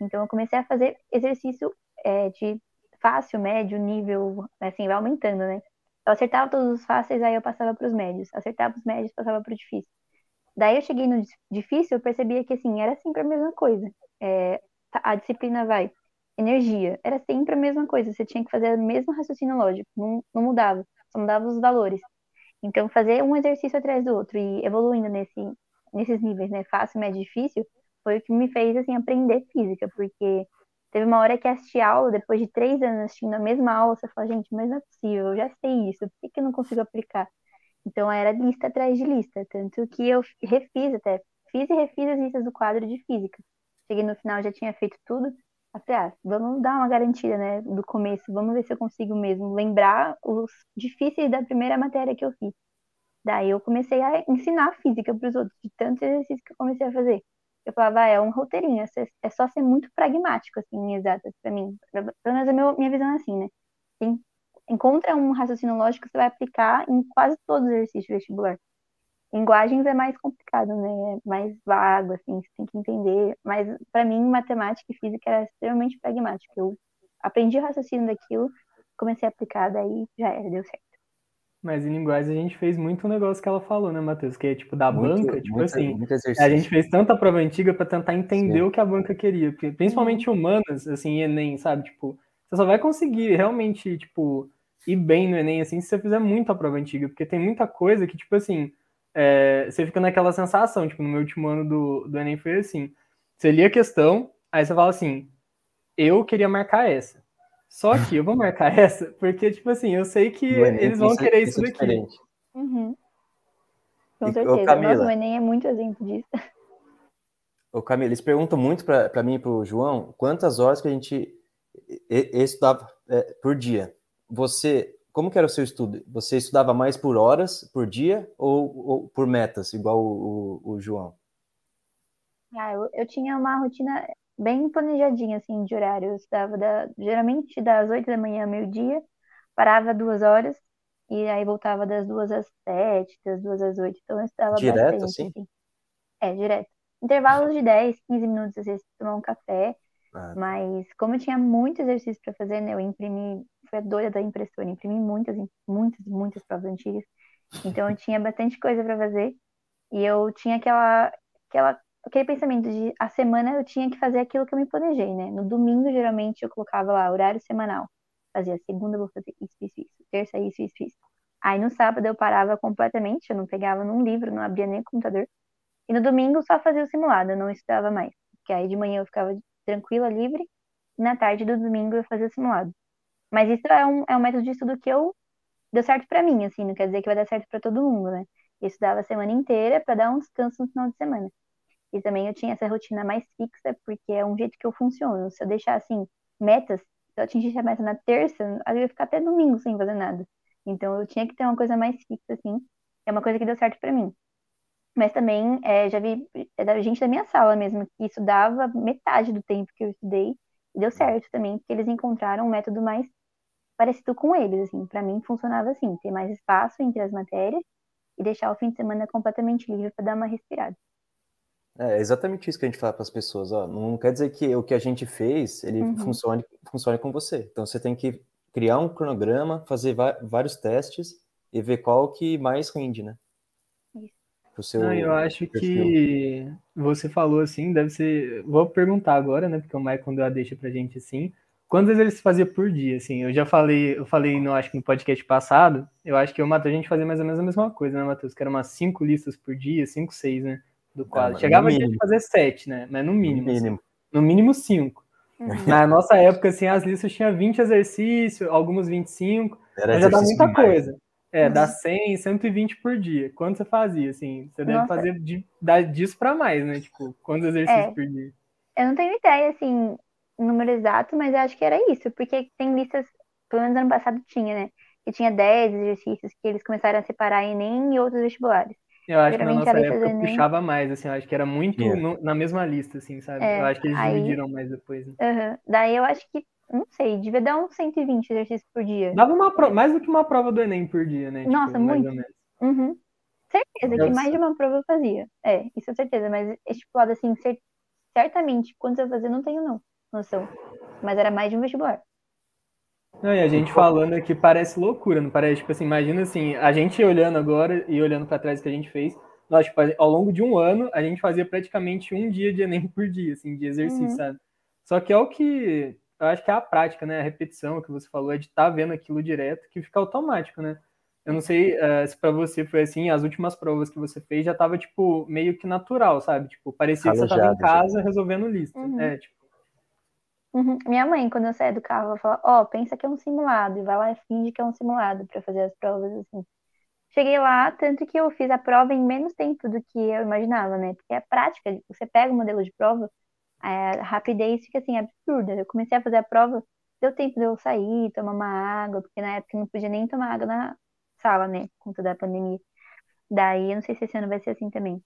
Speaker 3: Então, eu comecei a fazer exercício é, de fácil, médio, nível, assim, vai aumentando, né? Eu acertava todos os fáceis, aí eu passava para os médios. Acertava os médios, passava para o difícil. Daí eu cheguei no difícil, eu percebia que, assim, era sempre a mesma coisa. É, a disciplina vai. Energia. Era sempre a mesma coisa. Você tinha que fazer o mesmo raciocínio lógico. Não, não mudava. Só mudava os valores. Então, fazer um exercício atrás do outro e evoluindo nesse, nesses níveis, né? Fácil, médio, difícil, foi o que me fez, assim, aprender física. Porque Teve uma hora que assisti aula, depois de três anos assistindo a mesma aula, você fala, gente, mas não é possível, eu já sei isso, por que, que eu não consigo aplicar? Então era lista atrás de lista, tanto que eu refiz até, fiz e refiz as listas do quadro de física. Cheguei no final, já tinha feito tudo. Falei, ah, vamos dar uma garantida, né, do começo, vamos ver se eu consigo mesmo lembrar os difíceis da primeira matéria que eu fiz. Daí eu comecei a ensinar física para os outros, de tanto exercício que eu comecei a fazer eu falava, ah, é um roteirinho, é, é só ser muito pragmático, assim, em exatas, pra mim. Pelo menos a minha, minha visão é assim, né? Tem, encontra um raciocínio lógico que você vai aplicar em quase todos os exercícios vestibular. Linguagens é mais complicado, né? É mais vago, assim, você tem que entender. Mas, para mim, matemática e física era extremamente pragmática. Eu aprendi o raciocínio daquilo, comecei a aplicar, daí já era, deu certo.
Speaker 1: Mas em linguagem a gente fez muito o negócio que ela falou, né, Matheus? Que é tipo da muito, banca, tipo assim. a gente fez tanta prova antiga para tentar entender Sim. o que a banca queria. Porque, principalmente humanas, assim, Enem, sabe? Tipo, você só vai conseguir realmente, tipo, ir bem no Enem, assim, se você fizer muita prova antiga. Porque tem muita coisa que, tipo assim, é, você fica naquela sensação, tipo, no meu último ano do, do Enem foi assim. Você lia a questão, aí você fala assim, eu queria marcar essa. Só (laughs) que eu vou marcar (laughs) essa, porque, tipo assim, eu sei que eles vão querer isso, isso daqui. É
Speaker 3: uhum. Com certeza. Camila, Nossa, o Enem é muito exemplo disso. (laughs)
Speaker 2: Ô, Camila, eles perguntam muito para mim e para o João quantas horas que a gente estudava é, por dia. Você, como que era o seu estudo? Você estudava mais por horas por dia ou, ou por metas, igual o, o, o João?
Speaker 3: Ah, eu, eu tinha uma rotina bem planejadinha, assim, de horário. Eu estudava da, geralmente das 8 da manhã ao meio-dia, parava duas horas, e aí voltava das duas às sete, das duas às oito. Então eu estudava
Speaker 2: direto,
Speaker 3: bastante,
Speaker 2: assim?
Speaker 3: assim? É, direto. Intervalos de 10, 15 minutos, às vezes, tomar um café. Ah, tá. Mas como eu tinha muito exercício para fazer, né? Eu imprimi, foi a doida da impressora, imprimi muitas, muitas, muitas provas antigas. Então eu tinha bastante coisa para fazer. E eu tinha aquela, aquela, aquele pensamento de a semana eu tinha que fazer aquilo que eu me planejei, né? No domingo, geralmente, eu colocava lá horário semanal. Fazia segunda, vou fazer isso, isso, isso. Terça, isso, isso, isso. Aí no sábado eu parava completamente, eu não pegava num livro, não abria nem o computador. E no domingo só fazia o simulado, eu não estudava mais. Porque aí de manhã eu ficava tranquila, livre, e na tarde do domingo eu fazia o simulado. Mas isso é um, é um método de estudo que eu deu certo para mim, assim, não quer dizer que vai dar certo para todo mundo, né? Eu estudava a semana inteira para dar um descanso no final de semana. E também eu tinha essa rotina mais fixa, porque é um jeito que eu funciono. Se eu deixar, assim, metas, se eu atingir a meta na terça, eu ia ficar até domingo sem fazer nada. Então eu tinha que ter uma coisa mais fixa, assim. É uma coisa que deu certo para mim. Mas também é, já vi é da gente da minha sala mesmo que estudava metade do tempo que eu estudei e deu certo também, porque eles encontraram um método mais parecido com eles, assim. Para mim funcionava assim, ter mais espaço entre as matérias e deixar o fim de semana completamente livre para dar uma respirada.
Speaker 2: É exatamente isso que a gente fala para as pessoas. Ó, não quer dizer que o que a gente fez ele uhum. funcione, funcione com você. Então você tem que criar um cronograma, fazer vários testes e ver qual que mais rende, né?
Speaker 1: Seu, não, eu acho que você falou assim, deve ser. Vou perguntar agora, né? Porque o Michael deu a deixa pra gente assim. Quantas vezes ele se fazia por dia? Assim, eu já falei, eu falei, no, acho que no podcast passado, eu acho que eu Matheus a gente fazia mais ou menos a mesma coisa, né, Matheus? Que era umas cinco listas por dia, cinco, seis, né? Do quadro. Chegava a gente fazer sete, né? Mas no mínimo. No mínimo, assim, no mínimo cinco. Uhum. (laughs) Na nossa época, assim, as listas tinham 20 exercícios, alguns 25, era mas já dá muita demais. coisa. É, dá 100, 120 por dia. Quanto você fazia, assim? Você deve Nossa. fazer de, disso para mais, né? Tipo, quantos exercícios é. por dia?
Speaker 3: Eu não tenho ideia, assim, número exato, mas eu acho que era isso, porque tem listas, pelo menos ano passado tinha, né? Que tinha 10 exercícios que eles começaram a separar em nem em outros vestibulares.
Speaker 1: Eu acho que na nossa época nem... puxava mais, assim, eu acho que era muito yeah. no, na mesma lista, assim, sabe? É, eu acho que eles aí... dividiram mais depois. Né?
Speaker 3: Uhum. Daí eu acho que não sei, devia dar uns 120 exercícios por dia.
Speaker 1: Dava uma pro... mais do que uma prova do Enem por dia, né?
Speaker 3: Nossa, tipo, muito. Uhum. Certeza Nossa. que mais de uma prova eu fazia. É, isso é certeza, mas estipulado assim, cer... certamente, quantos eu fazia, não tenho não, noção. Mas era mais de um vestibular.
Speaker 1: Não, e a gente falando aqui parece loucura, não parece? Tipo assim, imagina assim, a gente olhando agora e olhando para trás o que a gente fez, nós, tipo, ao longo de um ano, a gente fazia praticamente um dia de Enem por dia, assim, de exercício, uhum. sabe? Só que é o que eu acho que é a prática, né? A repetição que você falou, é de estar tá vendo aquilo direto, que fica automático, né? Eu não sei uh, se para você foi assim, as últimas provas que você fez já tava, tipo, meio que natural, sabe? Tipo, parecia Calejado, que você tava em casa já. resolvendo lista. Uhum. É, tipo.
Speaker 3: Uhum. Minha mãe, quando eu saio do carro, ela fala, ó, oh, pensa que é um simulado, e vai lá e finge que é um simulado para fazer as provas, assim. Cheguei lá, tanto que eu fiz a prova em menos tempo do que eu imaginava, né? Porque é prática, você pega o modelo de prova, a rapidez fica assim, absurda. Eu comecei a fazer a prova, deu tempo de eu sair, tomar uma água, porque na época eu não podia nem tomar água na sala, né, por conta da pandemia. Daí, eu não sei se esse ano vai ser assim também.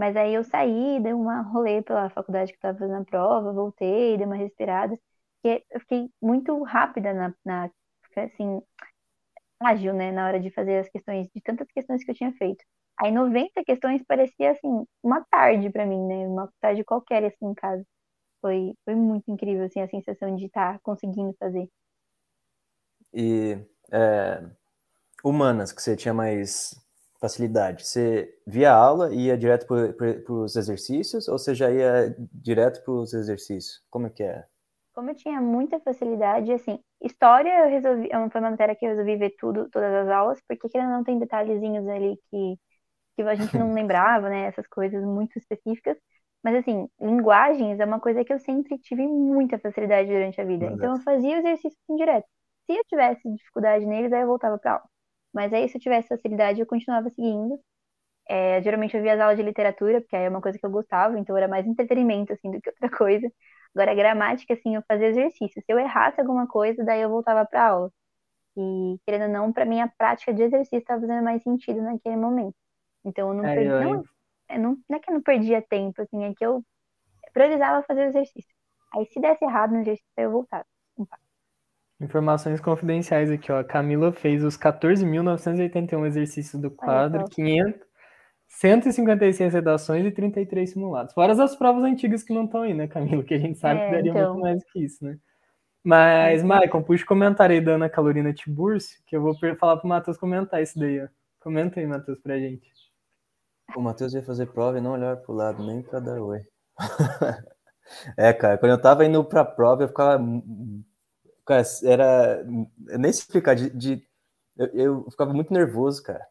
Speaker 3: Mas aí eu saí, dei uma rolê pela faculdade que estava fazendo a prova, voltei, dei uma respirada, porque eu fiquei muito rápida na, na assim, ágil, né, na hora de fazer as questões, de tantas questões que eu tinha feito. Aí 90 questões parecia assim, uma tarde para mim, né, uma tarde qualquer assim em casa. Foi, foi muito incrível, assim, a sensação de estar tá conseguindo fazer.
Speaker 2: E é, humanas, que você tinha mais facilidade, você via aula e ia direto para os exercícios ou você já ia direto para os exercícios? Como é que é?
Speaker 3: Como eu tinha muita facilidade, assim, história eu resolvi, é foi uma matéria que eu resolvi ver tudo, todas as aulas, porque ainda não tem detalhezinhos ali que, que a gente não (laughs) lembrava, né, essas coisas muito específicas, mas assim, linguagens é uma coisa que eu sempre tive muita facilidade durante a vida. Então eu fazia o exercício assim direto. Se eu tivesse dificuldade neles, aí eu voltava para aula. Mas aí se eu tivesse facilidade, eu continuava seguindo. É, geralmente eu via as aulas de literatura, porque aí é uma coisa que eu gostava, então era mais entretenimento assim do que outra (laughs) coisa. Agora, gramática, assim, eu fazia exercício. Se eu errasse alguma coisa, daí eu voltava para aula. E, querendo ou não, para mim a prática de exercício estava fazendo mais sentido naquele momento. Então eu não é, perdi. Não, não, não é que eu não perdia tempo, assim, é que eu priorizava fazer o exercício. Aí se desse errado no exercício, eu voltava.
Speaker 1: Informações confidenciais aqui, ó. A Camila fez os 14.981 exercícios do quadro, 500, 156 redações e 33 simulados. Fora as provas antigas que não estão aí, né, Camila? Que a gente sabe é, que daria então... muito mais que isso, né? Mas, é. Maicon, puxa o comentário aí da Ana Calorina Tiburcio, que eu vou falar pro Matheus comentar isso daí, ó. Comenta aí, Matheus, pra gente.
Speaker 2: O Matheus ia fazer prova e não olhar pro lado, nem pra dar oi. (laughs) é, cara, quando eu tava indo pra prova, eu ficava. Cara, era. Nem explicar, de. de eu, eu, ficava muito nervoso, cara.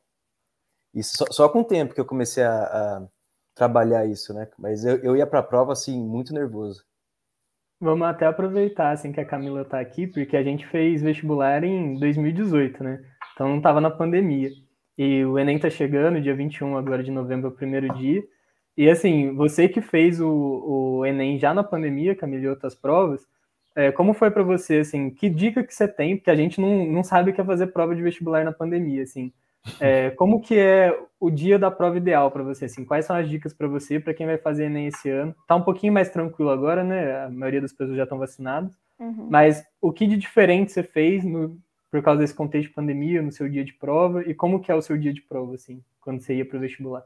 Speaker 2: Isso só, só, com o tempo que eu comecei a, a trabalhar isso, né? Mas eu, eu ia pra prova, assim, muito nervoso.
Speaker 1: Vamos até aproveitar, assim, que a Camila tá aqui, porque a gente fez vestibular em 2018, né? Então não tava na pandemia. E o Enem tá chegando, dia 21 agora de novembro, é o primeiro dia. E assim, você que fez o, o Enem já na pandemia, Camila, e outras provas, é, como foi para você, assim, que dica que você tem? Porque a gente não, não sabe o que é fazer prova de vestibular na pandemia, assim. É, como que é o dia da prova ideal para você, assim? Quais são as dicas para você, para quem vai fazer Enem esse ano? Tá um pouquinho mais tranquilo agora, né? A maioria das pessoas já estão vacinadas. Uhum. Mas o que de diferente você fez no, por causa desse contexto de pandemia no seu dia de prova e como que é o seu dia de prova, assim, quando você ia para o vestibular?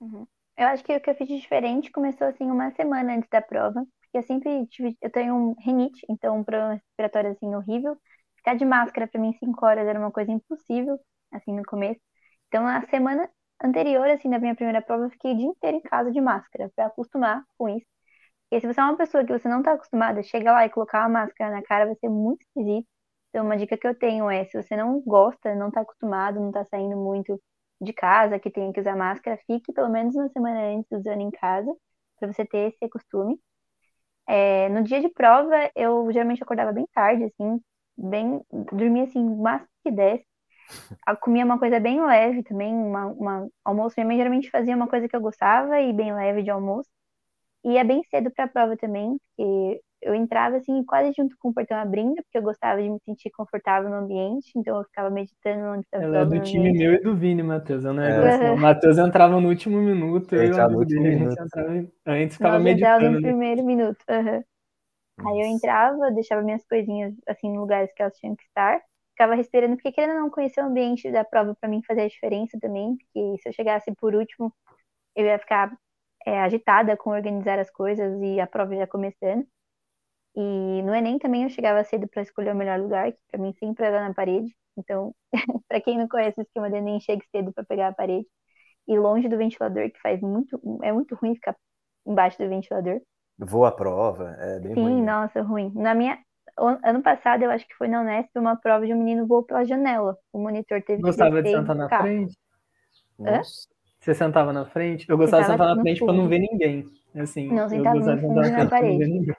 Speaker 3: Uhum. Eu acho que o que eu fiz de diferente começou, assim, uma semana antes da prova, eu sempre tive, eu tenho um rinite, então um problema respiratório, assim, horrível. Ficar de máscara para mim cinco horas era uma coisa impossível, assim, no começo. Então, a semana anterior, assim, da minha primeira prova, eu fiquei o dia inteiro em casa de máscara, para acostumar com isso. Porque se você é uma pessoa que você não está acostumada, chega lá e colocar uma máscara na cara vai ser muito esquisito. Então, uma dica que eu tenho é, se você não gosta, não está acostumado, não está saindo muito de casa, que tem que usar máscara, fique pelo menos uma semana antes usando em casa, para você ter esse costume. É, no dia de prova, eu geralmente acordava bem tarde, assim, bem, dormia assim, o máximo que desse. (laughs) Eu comia uma coisa bem leve também, uma, uma almoço. Minha mãe geralmente fazia uma coisa que eu gostava e bem leve de almoço. É bem cedo para a prova também, porque eu entrava assim quase junto com o portão abrindo, porque eu gostava de me sentir confortável no ambiente, então eu ficava meditando onde estava
Speaker 1: Ela é do time ambiente. meu e do Vini, Matheus. Eu não é. é. O Matheus entrava no último minuto, eu, eu no último dele, minuto. Entrava, antes ficava Nós meditando.
Speaker 3: no primeiro minuto. Uhum. Aí eu entrava, deixava minhas coisinhas assim em lugares que elas tinham que estar, ficava respirando, porque querendo não conhecer o ambiente da prova para mim fazer a diferença também, porque se eu chegasse por último, eu ia ficar é, agitada com organizar as coisas e a prova já começando. E no Enem também eu chegava cedo para escolher o melhor lugar, que para mim sempre era na parede. Então, (laughs) para quem não conhece o esquema do Enem, chegue cedo para pegar a parede. E longe do ventilador, que faz muito. É muito ruim ficar embaixo do ventilador.
Speaker 2: Voa a prova, é bem
Speaker 3: Sim,
Speaker 2: ruim. Sim,
Speaker 3: nossa, ruim. Na minha. Ano passado, eu acho que foi na Unesp, uma prova de um menino voou pela janela. O monitor teve
Speaker 1: Gostava que. Gostava de sentar na frente? Nossa. Você sentava na frente? Eu gostava de sentar na frente para não ver ninguém. Assim,
Speaker 3: não, sentava no fundo na parede.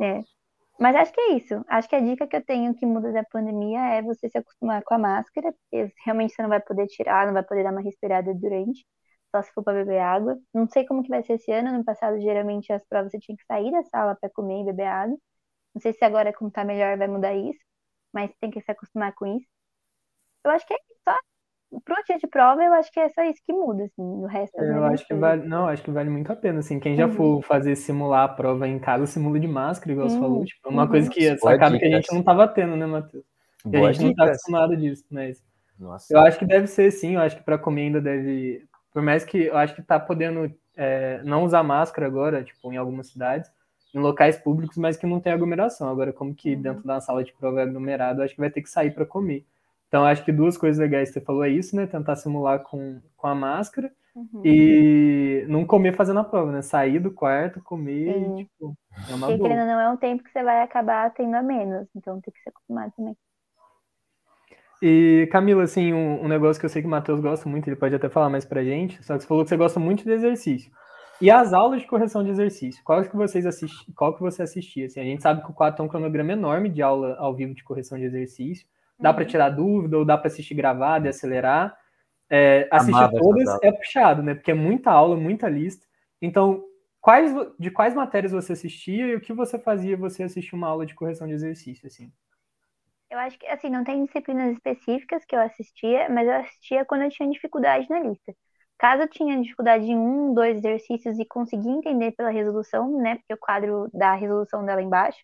Speaker 3: É. Mas acho que é isso. Acho que a dica que eu tenho que muda da pandemia é você se acostumar com a máscara, porque realmente você não vai poder tirar, não vai poder dar uma respirada durante, só se for para beber água. Não sei como que vai ser esse ano. No passado, geralmente, as provas você tinha que sair da sala para comer e beber água. Não sei se agora, como tá melhor, vai mudar isso, mas tem que se acostumar com isso. Eu acho que é só pro dia de prova, eu acho que é só isso que muda, assim, o resto
Speaker 1: Eu acho que vale, não, acho que vale muito a pena, assim, quem já uhum. for fazer simular a prova em casa, simula de máscara, igual uhum. você falou, tipo, é uma uhum. coisa que, sacada que a gente não tava tendo, né, Matheus? E a gente não tá acostumado disso, mas Nossa. eu acho que deve ser sim, eu acho que para comer ainda deve, por mais que eu acho que tá podendo é, não usar máscara agora, tipo, em algumas cidades, em locais públicos, mas que não tem aglomeração. Agora, como que uhum. dentro da sala de prova é aglomerado, acho que vai ter que sair para comer. Então, acho que duas coisas legais que você falou é isso, né? Tentar simular com, com a máscara uhum. e não comer fazendo a prova, né? Sair do quarto, comer, Sim. tipo,
Speaker 3: é uma Porque, querendo não, é um tempo que você vai acabar tendo a menos. Então, tem que se acostumar também.
Speaker 1: E, Camila, assim, um, um, negócio que eu sei que o Matheus gosta muito, ele pode até falar mais pra gente, só que você falou que você gosta muito de exercício. E as aulas de correção de exercício, qual que vocês assisti, qual que você assistia? Assim, a gente sabe que o quadro tem um cronograma enorme de aula ao vivo de correção de exercício dá para uhum. tirar dúvida, ou dá para assistir gravado e acelerar. É, assistir Amava todas é puxado, né? Porque é muita aula, muita lista. Então, quais, de quais matérias você assistia e o que você fazia você assistir uma aula de correção de exercício, assim?
Speaker 3: Eu acho que, assim, não tem disciplinas específicas que eu assistia, mas eu assistia quando eu tinha dificuldade na lista. Caso eu tinha dificuldade em um, dois exercícios e conseguir entender pela resolução, né? Porque o quadro dá a resolução dela embaixo.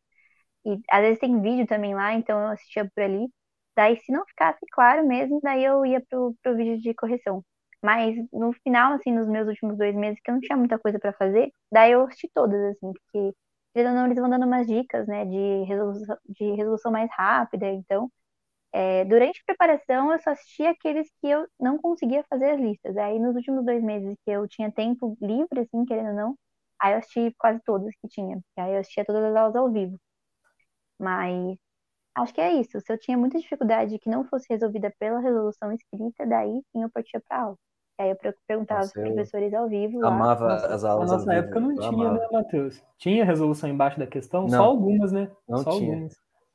Speaker 3: E às vezes tem vídeo também lá, então eu assistia por ali. Daí, se não ficasse claro mesmo, daí eu ia pro, pro vídeo de correção. Mas no final, assim, nos meus últimos dois meses, que eu não tinha muita coisa para fazer, daí eu assisti todas, assim, porque não, eles vão dando umas dicas, né, de resolução, de resolução mais rápida, então É, durante a preparação, eu só assistia aqueles que eu não conseguia fazer as listas. Aí, nos últimos dois meses que eu tinha tempo livre, assim, querendo ou não, aí eu assisti quase todas que tinha. Aí eu assistia todas as aulas ao vivo. Mas acho que é isso. Se eu tinha muita dificuldade que não fosse resolvida pela resolução escrita, daí sim eu partia para aula. Aí eu perguntava aos professores ao vivo. Lá.
Speaker 2: Amava as aulas.
Speaker 1: Na nossa época não tinha, né, Matheus? Tinha resolução embaixo da questão? Não. Só algumas, né?
Speaker 2: Não
Speaker 1: Só
Speaker 2: tinha.
Speaker 1: algumas.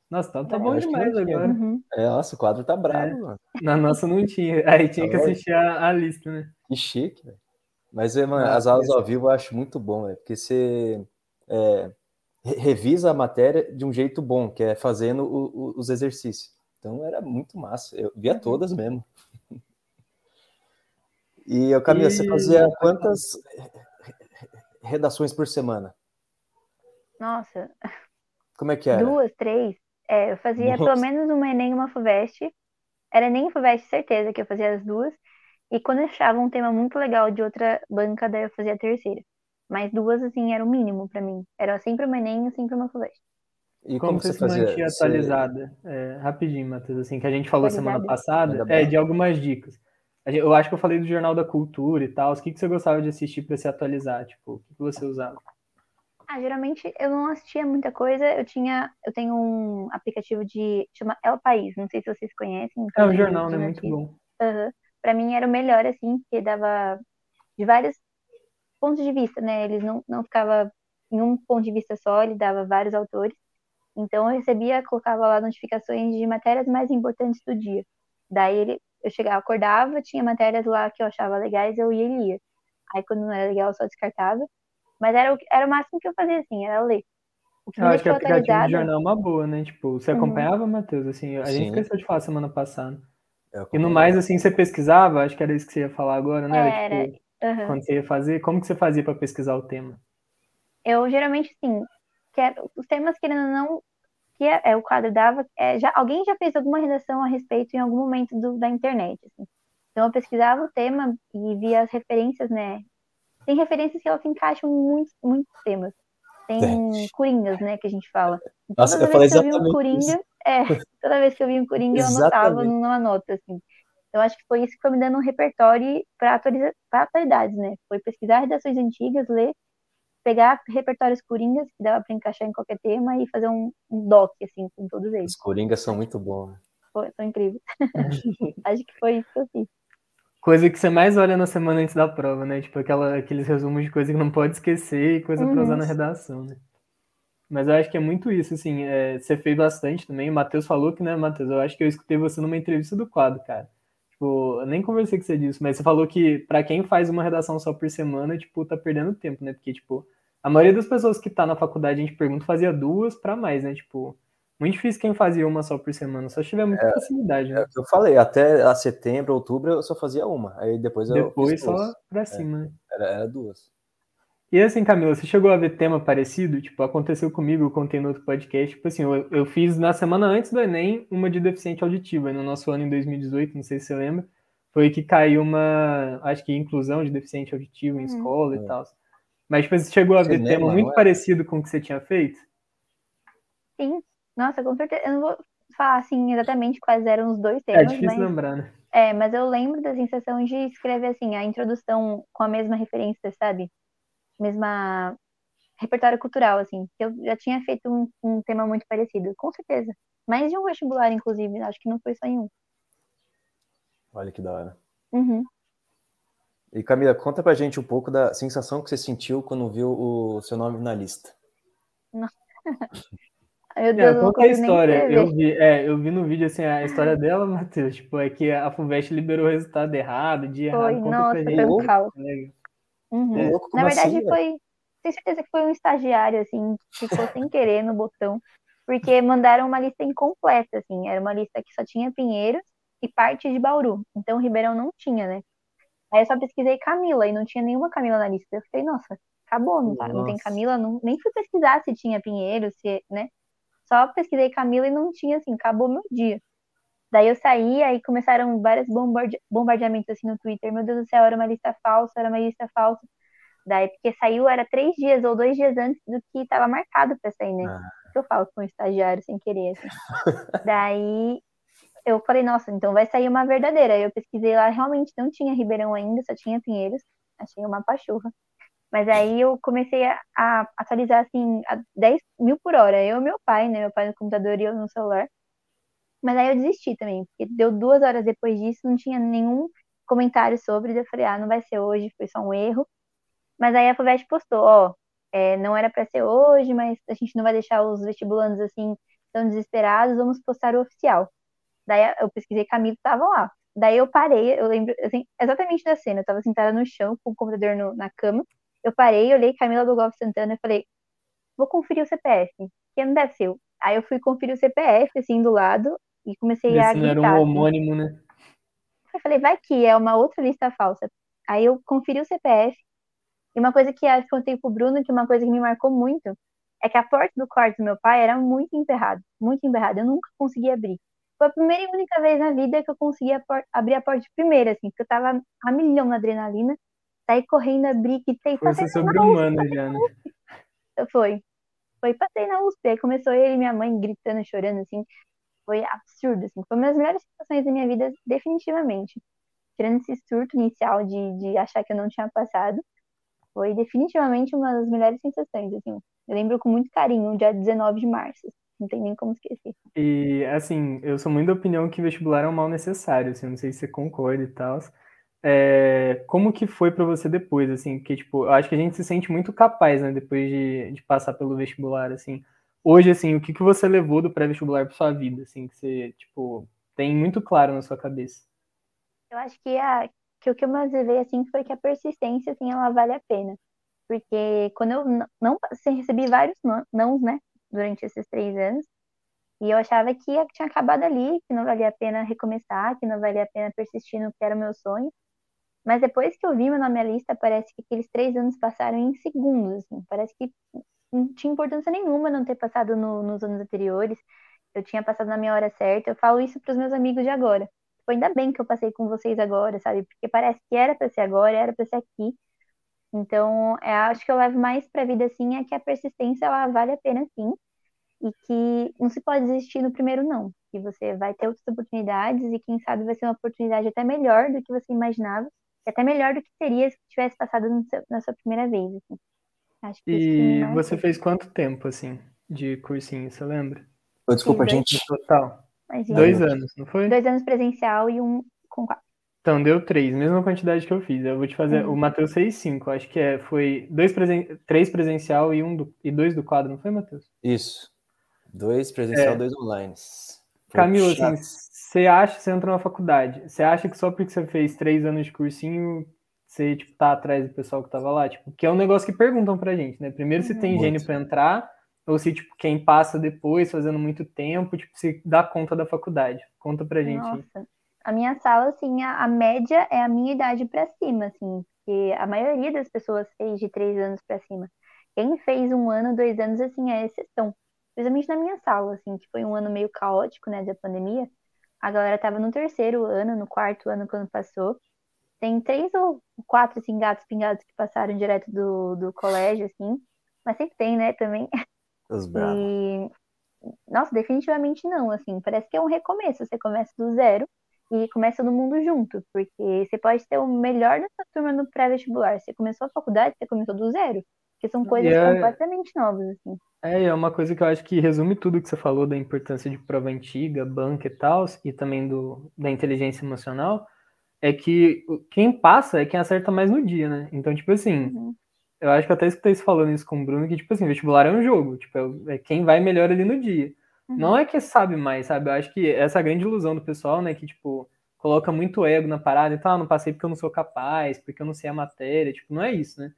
Speaker 1: Nossa, então tá bom demais agora.
Speaker 3: Uhum.
Speaker 2: É, nossa, o quadro tá bravo,
Speaker 1: É.
Speaker 2: mano.
Speaker 1: Na nossa não tinha. Aí tinha que
Speaker 2: Tá
Speaker 1: assistir a, a lista, né?
Speaker 2: Que chique, velho. Mas, é, mano,
Speaker 1: Ah,
Speaker 2: as aulas
Speaker 1: isso.
Speaker 2: ao vivo eu acho muito bom, velho, porque você é, revisa a matéria de um jeito bom, que é fazendo o- o- os exercícios. Então era muito massa. Eu via todas mesmo. E eu, Camila, você
Speaker 1: E-
Speaker 2: fazia quantas redações por semana?
Speaker 3: Nossa,
Speaker 2: Como é que era?
Speaker 3: duas, três. É, eu fazia
Speaker 2: Nossa.
Speaker 3: pelo menos uma Enem e uma FUVEST. Era Enem e FUVEST, certeza que eu fazia as duas. E quando eu achava um tema muito legal de outra banca, daí eu fazia a terceira. Mas duas, assim, era o mínimo pra mim. Era sempre uma Enem e sempre uma FUVEST.
Speaker 2: E
Speaker 1: Como,
Speaker 2: como,
Speaker 1: você se
Speaker 2: fazia?
Speaker 1: mantinha
Speaker 2: Você-
Speaker 1: atualizada? É, rapidinho, Matheus, assim, que a gente falou semana
Speaker 3: Atualizada?
Speaker 1: passada,
Speaker 2: Manda
Speaker 1: é, de algumas dicas. Eu acho que eu falei do Jornal da Cultura e tal. O que, que você gostava de assistir para se atualizar? Tipo, o que, que você usava?
Speaker 3: Ah, geralmente eu não assistia muita coisa. Eu tinha, eu tenho um aplicativo de chama El País. Não sei se vocês conhecem.
Speaker 1: É um
Speaker 3: tem
Speaker 1: jornal, né? Muito bom.
Speaker 3: Aham. Pra mim era o melhor, assim, porque dava de vários pontos de vista, né? Eles não, não ficava em um ponto de vista só, ele dava vários autores. Então eu recebia, colocava lá notificações de matérias mais importantes do dia. Daí ele, eu chegava, acordava, tinha matérias lá que eu achava legais, eu ia e lia. Aí quando não era legal, eu só descartava. Mas era o, era o máximo que eu fazia, assim, era ler. O que
Speaker 1: Eu acho que o aplicativo de jornal é uma boa, né? Tipo, você
Speaker 3: Uhum.
Speaker 1: acompanhava, Matheus? Assim, a gente
Speaker 2: Sim.
Speaker 1: esqueceu de falar semana passada. E no mais, assim, você pesquisava, acho que era isso que você ia falar agora, né?
Speaker 3: Era.
Speaker 1: Tipo,
Speaker 3: Aham.
Speaker 1: quando você ia fazer, como que você fazia para pesquisar o tema?
Speaker 3: Eu geralmente, sim, quero, os temas querendo ou não, que é, é, o quadro dava, é, já, alguém já fez alguma redação a respeito em algum momento do- da internet, assim. Então eu pesquisava o tema e via as referências, né? Tem referências que elas se encaixam em muitos, muitos temas. Tem coringas, né, que a gente fala.
Speaker 2: Nossa,
Speaker 3: toda
Speaker 2: eu falei
Speaker 3: vez que eu vi um coringa, é, toda vez que eu vi um coringa, eu anotava numa nota, assim. Então acho que foi isso que foi me dando um repertório para atualidades, né? Foi pesquisar redações antigas, ler pegar repertórios coringas que dava para encaixar em qualquer tema e fazer um, um doc assim com todos eles.
Speaker 2: Os Coringas são muito bons. né?
Speaker 3: Foi, foi incrível. (laughs) (laughs) Acho que foi isso que eu fiz.
Speaker 1: Coisa que você mais olha na semana antes da prova, né? Tipo, aquela, aqueles resumos de coisa que não pode esquecer e coisa pra
Speaker 3: Uhum.
Speaker 1: usar na redação, né? Mas eu acho que é muito isso, assim, é, você fez bastante também. O Matheus falou que, né, Matheus? Eu acho que eu escutei você numa entrevista do quadro, cara. Tipo, eu nem conversei com você disso, mas você falou que pra quem faz uma redação só por semana, tipo, tá perdendo tempo, né? Porque, tipo, a maioria das pessoas que tá na faculdade, a gente pergunta, fazia duas pra mais, né? Tipo, muito difícil quem fazia uma só por semana, só se tiver muita facilidade,
Speaker 2: É
Speaker 1: né?
Speaker 2: o que eu falei, até a setembro, outubro eu só fazia uma. Aí depois eu
Speaker 1: Depois
Speaker 2: fiz duas.
Speaker 1: só pra cima, né?
Speaker 2: Era, era duas.
Speaker 1: E assim, Camila, você chegou a ver tema parecido? Tipo, aconteceu comigo, eu contei no outro podcast. Tipo assim, eu, eu fiz na semana antes do Enem uma de deficiente auditiva, no nosso ano em 2018, não sei se você lembra. Foi que caiu uma, acho que inclusão de deficiente auditivo em
Speaker 3: Uhum.
Speaker 1: escola
Speaker 2: É.
Speaker 1: e tal. Mas tipo, você chegou a ver
Speaker 2: Cinema,
Speaker 1: tema muito
Speaker 2: é?
Speaker 1: parecido com o que você tinha feito?
Speaker 3: Sim, nossa, com certeza. Eu não vou falar assim exatamente quais eram os dois
Speaker 1: É
Speaker 3: temas,
Speaker 1: difícil
Speaker 3: mas,
Speaker 1: lembrar, né?
Speaker 3: é, mas eu lembro da sensação de escrever assim, a introdução com a mesma referência, sabe? Mesma repertório cultural, assim. que Eu já tinha feito um, um tema muito parecido, com certeza. Mais de um vestibular, inclusive, acho que não foi só em um.
Speaker 2: Olha que da hora.
Speaker 3: Uhum.
Speaker 2: E Camila, conta pra gente um pouco da sensação que você sentiu quando viu o seu nome na lista. (laughs)
Speaker 3: Meu Deus,
Speaker 1: É,
Speaker 3: eu não
Speaker 1: conta a história. Eu vi, é, eu vi no vídeo assim, a história dela, Matheus, tipo, é que a FUVEST liberou o resultado errado, dia
Speaker 3: Foi,
Speaker 1: errado. Conta
Speaker 3: nossa,
Speaker 1: pra
Speaker 3: foi
Speaker 1: gente.
Speaker 3: um caos. Uhum.
Speaker 1: É.
Speaker 2: Louco,
Speaker 3: Na verdade,
Speaker 2: assim,
Speaker 3: foi. Tenho certeza que foi um estagiário, assim, que ficou sem querer no botão, porque mandaram uma lista incompleta, assim. Era uma lista que só tinha Pinheiros e parte de Bauru. Então, Ribeirão não tinha, né? Aí eu só pesquisei Camila e não tinha nenhuma Camila na lista. Eu fiquei, nossa, acabou, não, tá, não tem. Camila. Não, nem fui pesquisar se tinha Pinheiros, se, né? Só pesquisei Camila e não tinha, assim, acabou meu dia. Daí eu saí, aí começaram vários bombarde bombardeamentos assim no Twitter. Meu Deus do céu, era uma lista falsa, era uma lista falsa. Daí, porque saiu, era três dias ou dois dias antes do que estava marcado para sair, né?
Speaker 2: Ah.
Speaker 3: Que eu falo com o estagiário sem querer, assim. Daí eu falei, nossa, então vai sair uma verdadeira. Eu pesquisei lá, realmente não tinha Ribeirão ainda, só tinha Pinheiros. Achei uma pachurra. Mas aí eu comecei a, a atualizar, assim, a 10 mil por hora. Eu e meu pai, né? Meu pai no computador e eu no celular. Mas aí eu desisti também, porque deu duas horas depois disso, não tinha nenhum comentário sobre. Eu falei, ah, não vai ser hoje, foi só um erro. Mas aí a FUVEST postou, ó, é, não era para ser hoje, mas a gente não vai deixar os vestibulandos assim tão desesperados, vamos postar o oficial. Daí eu pesquisei Camilo, tava lá. Daí eu parei, eu lembro assim, exatamente da cena, eu tava sentada no chão com o computador no, na cama, eu parei, olhei Camila do Golf Santana e falei, vou conferir o CPF, que não deve ser. Aí eu fui conferir o CPF, assim, do lado, e comecei a gritar.
Speaker 1: não era um assim. homônimo, né?
Speaker 3: Eu falei, vai que é uma outra lista falsa. Aí eu conferi o CPF, e uma coisa que eu contei pro Bruno, que uma coisa que me marcou muito, é que a porta do quarto do meu pai era muito emperrada, muito emperrada. Eu nunca conseguia abrir. Foi a primeira e única vez na vida que eu consegui abrir a porta de primeira, assim, porque eu tava a milhão na adrenalina, saí correndo, abri, quitei,
Speaker 1: passei sobre-humana já, né?
Speaker 3: Foi. Foi, passei na USP, aí começou ele e minha mãe gritando, chorando, assim. Foi absurdo, assim. Foi uma das melhores situações da minha vida, definitivamente. Tirando esse surto inicial de, de achar que eu não tinha passado, foi definitivamente uma das melhores sensações, assim. Eu lembro com muito carinho, dia 19 de março. Não tem nem como esquecer.
Speaker 1: E, assim, eu sou muito da opinião que vestibular é um mal necessário, assim, não sei se você concorda e tal. É, como que foi para você depois, assim, que, tipo, eu acho que a gente se sente muito capaz, né, depois de, de passar pelo vestibular, assim. Hoje, assim, o que, que você levou do pré-vestibular para sua vida, assim, que você, tipo, tem muito claro na sua cabeça?
Speaker 3: Eu acho que a, que o que eu mais levei, assim, foi que a persistência, assim, ela vale a pena. Porque quando eu não, assim, recebi vários não, né, durante esses três anos, e eu achava que tinha acabado ali, que não valia a pena recomeçar, que não valia a pena persistir no que era o meu sonho. Mas depois que eu vi meu nome na lista, parece que aqueles três anos passaram em segundos, assim. Parece que não tinha importância nenhuma não ter passado no, nos anos anteriores. Eu tinha passado na minha hora certa. Eu falo isso para os meus amigos de agora. Tipo, ainda bem que eu passei com vocês agora, sabe? Porque parece que era para ser agora, era para ser aqui. Então, é, acho que eu levo mais para a vida assim é que a persistência ela vale a pena sim e que não se pode desistir no primeiro não, que você vai ter outras oportunidades e quem sabe vai ser uma oportunidade até melhor do que você imaginava, e até melhor do que seria se tivesse passado seu, na sua primeira vez. Assim.
Speaker 1: Acho que e você fez quanto tempo assim de cursinho, você lembra?
Speaker 2: Desculpa, gente.
Speaker 1: Total. Dois anos, não foi?
Speaker 3: Dois anos presencial e um com quatro.
Speaker 1: Então, deu três, mesma quantidade que eu fiz. Eu vou te fazer. Uhum. O Matheus fez cinco, acho que é. Foi dois presen... três presencial e um do... e dois do quadro, não foi, Matheus?
Speaker 2: Isso. Dois presencial, é. dois online.
Speaker 1: Camilo, assim, você acha, você entrou na faculdade, você acha que só porque você fez três anos de cursinho, você, tipo, tá atrás do pessoal que tava lá? Tipo, que é um negócio que perguntam pra gente, né? Primeiro se tem Muito. gênio pra entrar, ou se, tipo, quem passa depois, fazendo muito tempo, tipo, se dá conta da faculdade. Conta pra gente.
Speaker 3: Nossa a minha sala, assim, a, a média é a minha idade para cima, assim, porque a maioria das pessoas fez de três anos para cima. Quem fez um ano, dois anos, assim, é exceção. Principalmente na minha sala, assim, que foi um ano meio caótico, né, da pandemia. A galera tava no terceiro ano, no quarto ano quando passou. Tem três ou quatro, assim, gatos pingados que passaram direto do, do colégio, assim. Mas sempre tem, né, também.
Speaker 2: Os bravos. E...
Speaker 3: Nossa, definitivamente não, assim. Parece que é um recomeço. Você começa do zero e começa todo mundo junto, porque você pode ter o melhor da sua turma no pré-vestibular. Você começou a faculdade, você começou do zero, que são coisas é... completamente novas, assim.
Speaker 1: É, é uma coisa que eu acho que resume tudo que você falou da importância de prova antiga, banca e tal, e também do, da inteligência emocional, é que quem passa é quem acerta mais no dia, né? Então, tipo assim, uhum. eu acho que até escutei você falando isso com o Bruno, que, tipo assim, vestibular é um jogo, tipo, é, é quem vai melhor ali no dia. Não é que sabe mais, sabe? Eu acho que essa é a grande ilusão do pessoal, né? Que, tipo, coloca muito ego na parada e tal, ah, não passei porque eu não sou capaz, porque eu não sei a matéria. Tipo, não é isso, né?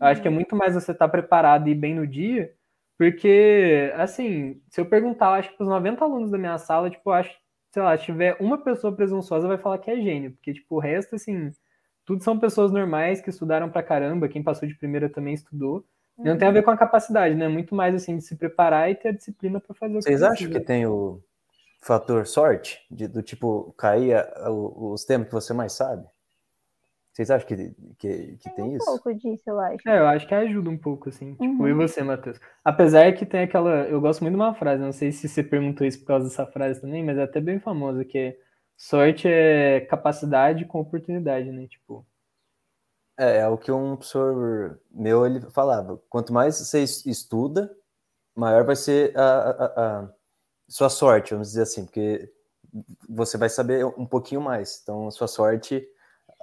Speaker 1: Eu acho que é uhum. muito mais você estar tá preparado e ir bem no dia, porque, assim, se eu perguntar, eu acho que os 90 alunos da minha sala, tipo, eu acho, sei lá, se tiver uma pessoa presunçosa, vai falar que é gênio, porque, tipo, o resto, assim, tudo são pessoas normais que estudaram pra caramba, quem passou de primeira também estudou. Não tem a ver com a capacidade, né? Muito mais assim de se preparar e ter a disciplina para fazer o
Speaker 2: Vocês acham que tem o fator sorte? De, do tipo, cair a, a, os temas que você mais sabe? Vocês acham que, que, que tem,
Speaker 3: tem um
Speaker 2: isso?
Speaker 3: pouco disso, eu acho.
Speaker 1: É, eu acho que ajuda um pouco, assim. Tipo,
Speaker 3: Uhum.
Speaker 1: e você, Matheus? Apesar que tem aquela. Eu gosto muito de uma frase, não sei se você perguntou isso por causa dessa frase também, mas é até bem famosa, que é sorte é capacidade com oportunidade, né? Tipo,
Speaker 2: É, é o que um professor meu ele falava. Quanto mais você es- estuda, maior vai ser a, a- a- a sua sorte, vamos dizer assim, porque você vai saber um pouquinho mais. Então, a sua sorte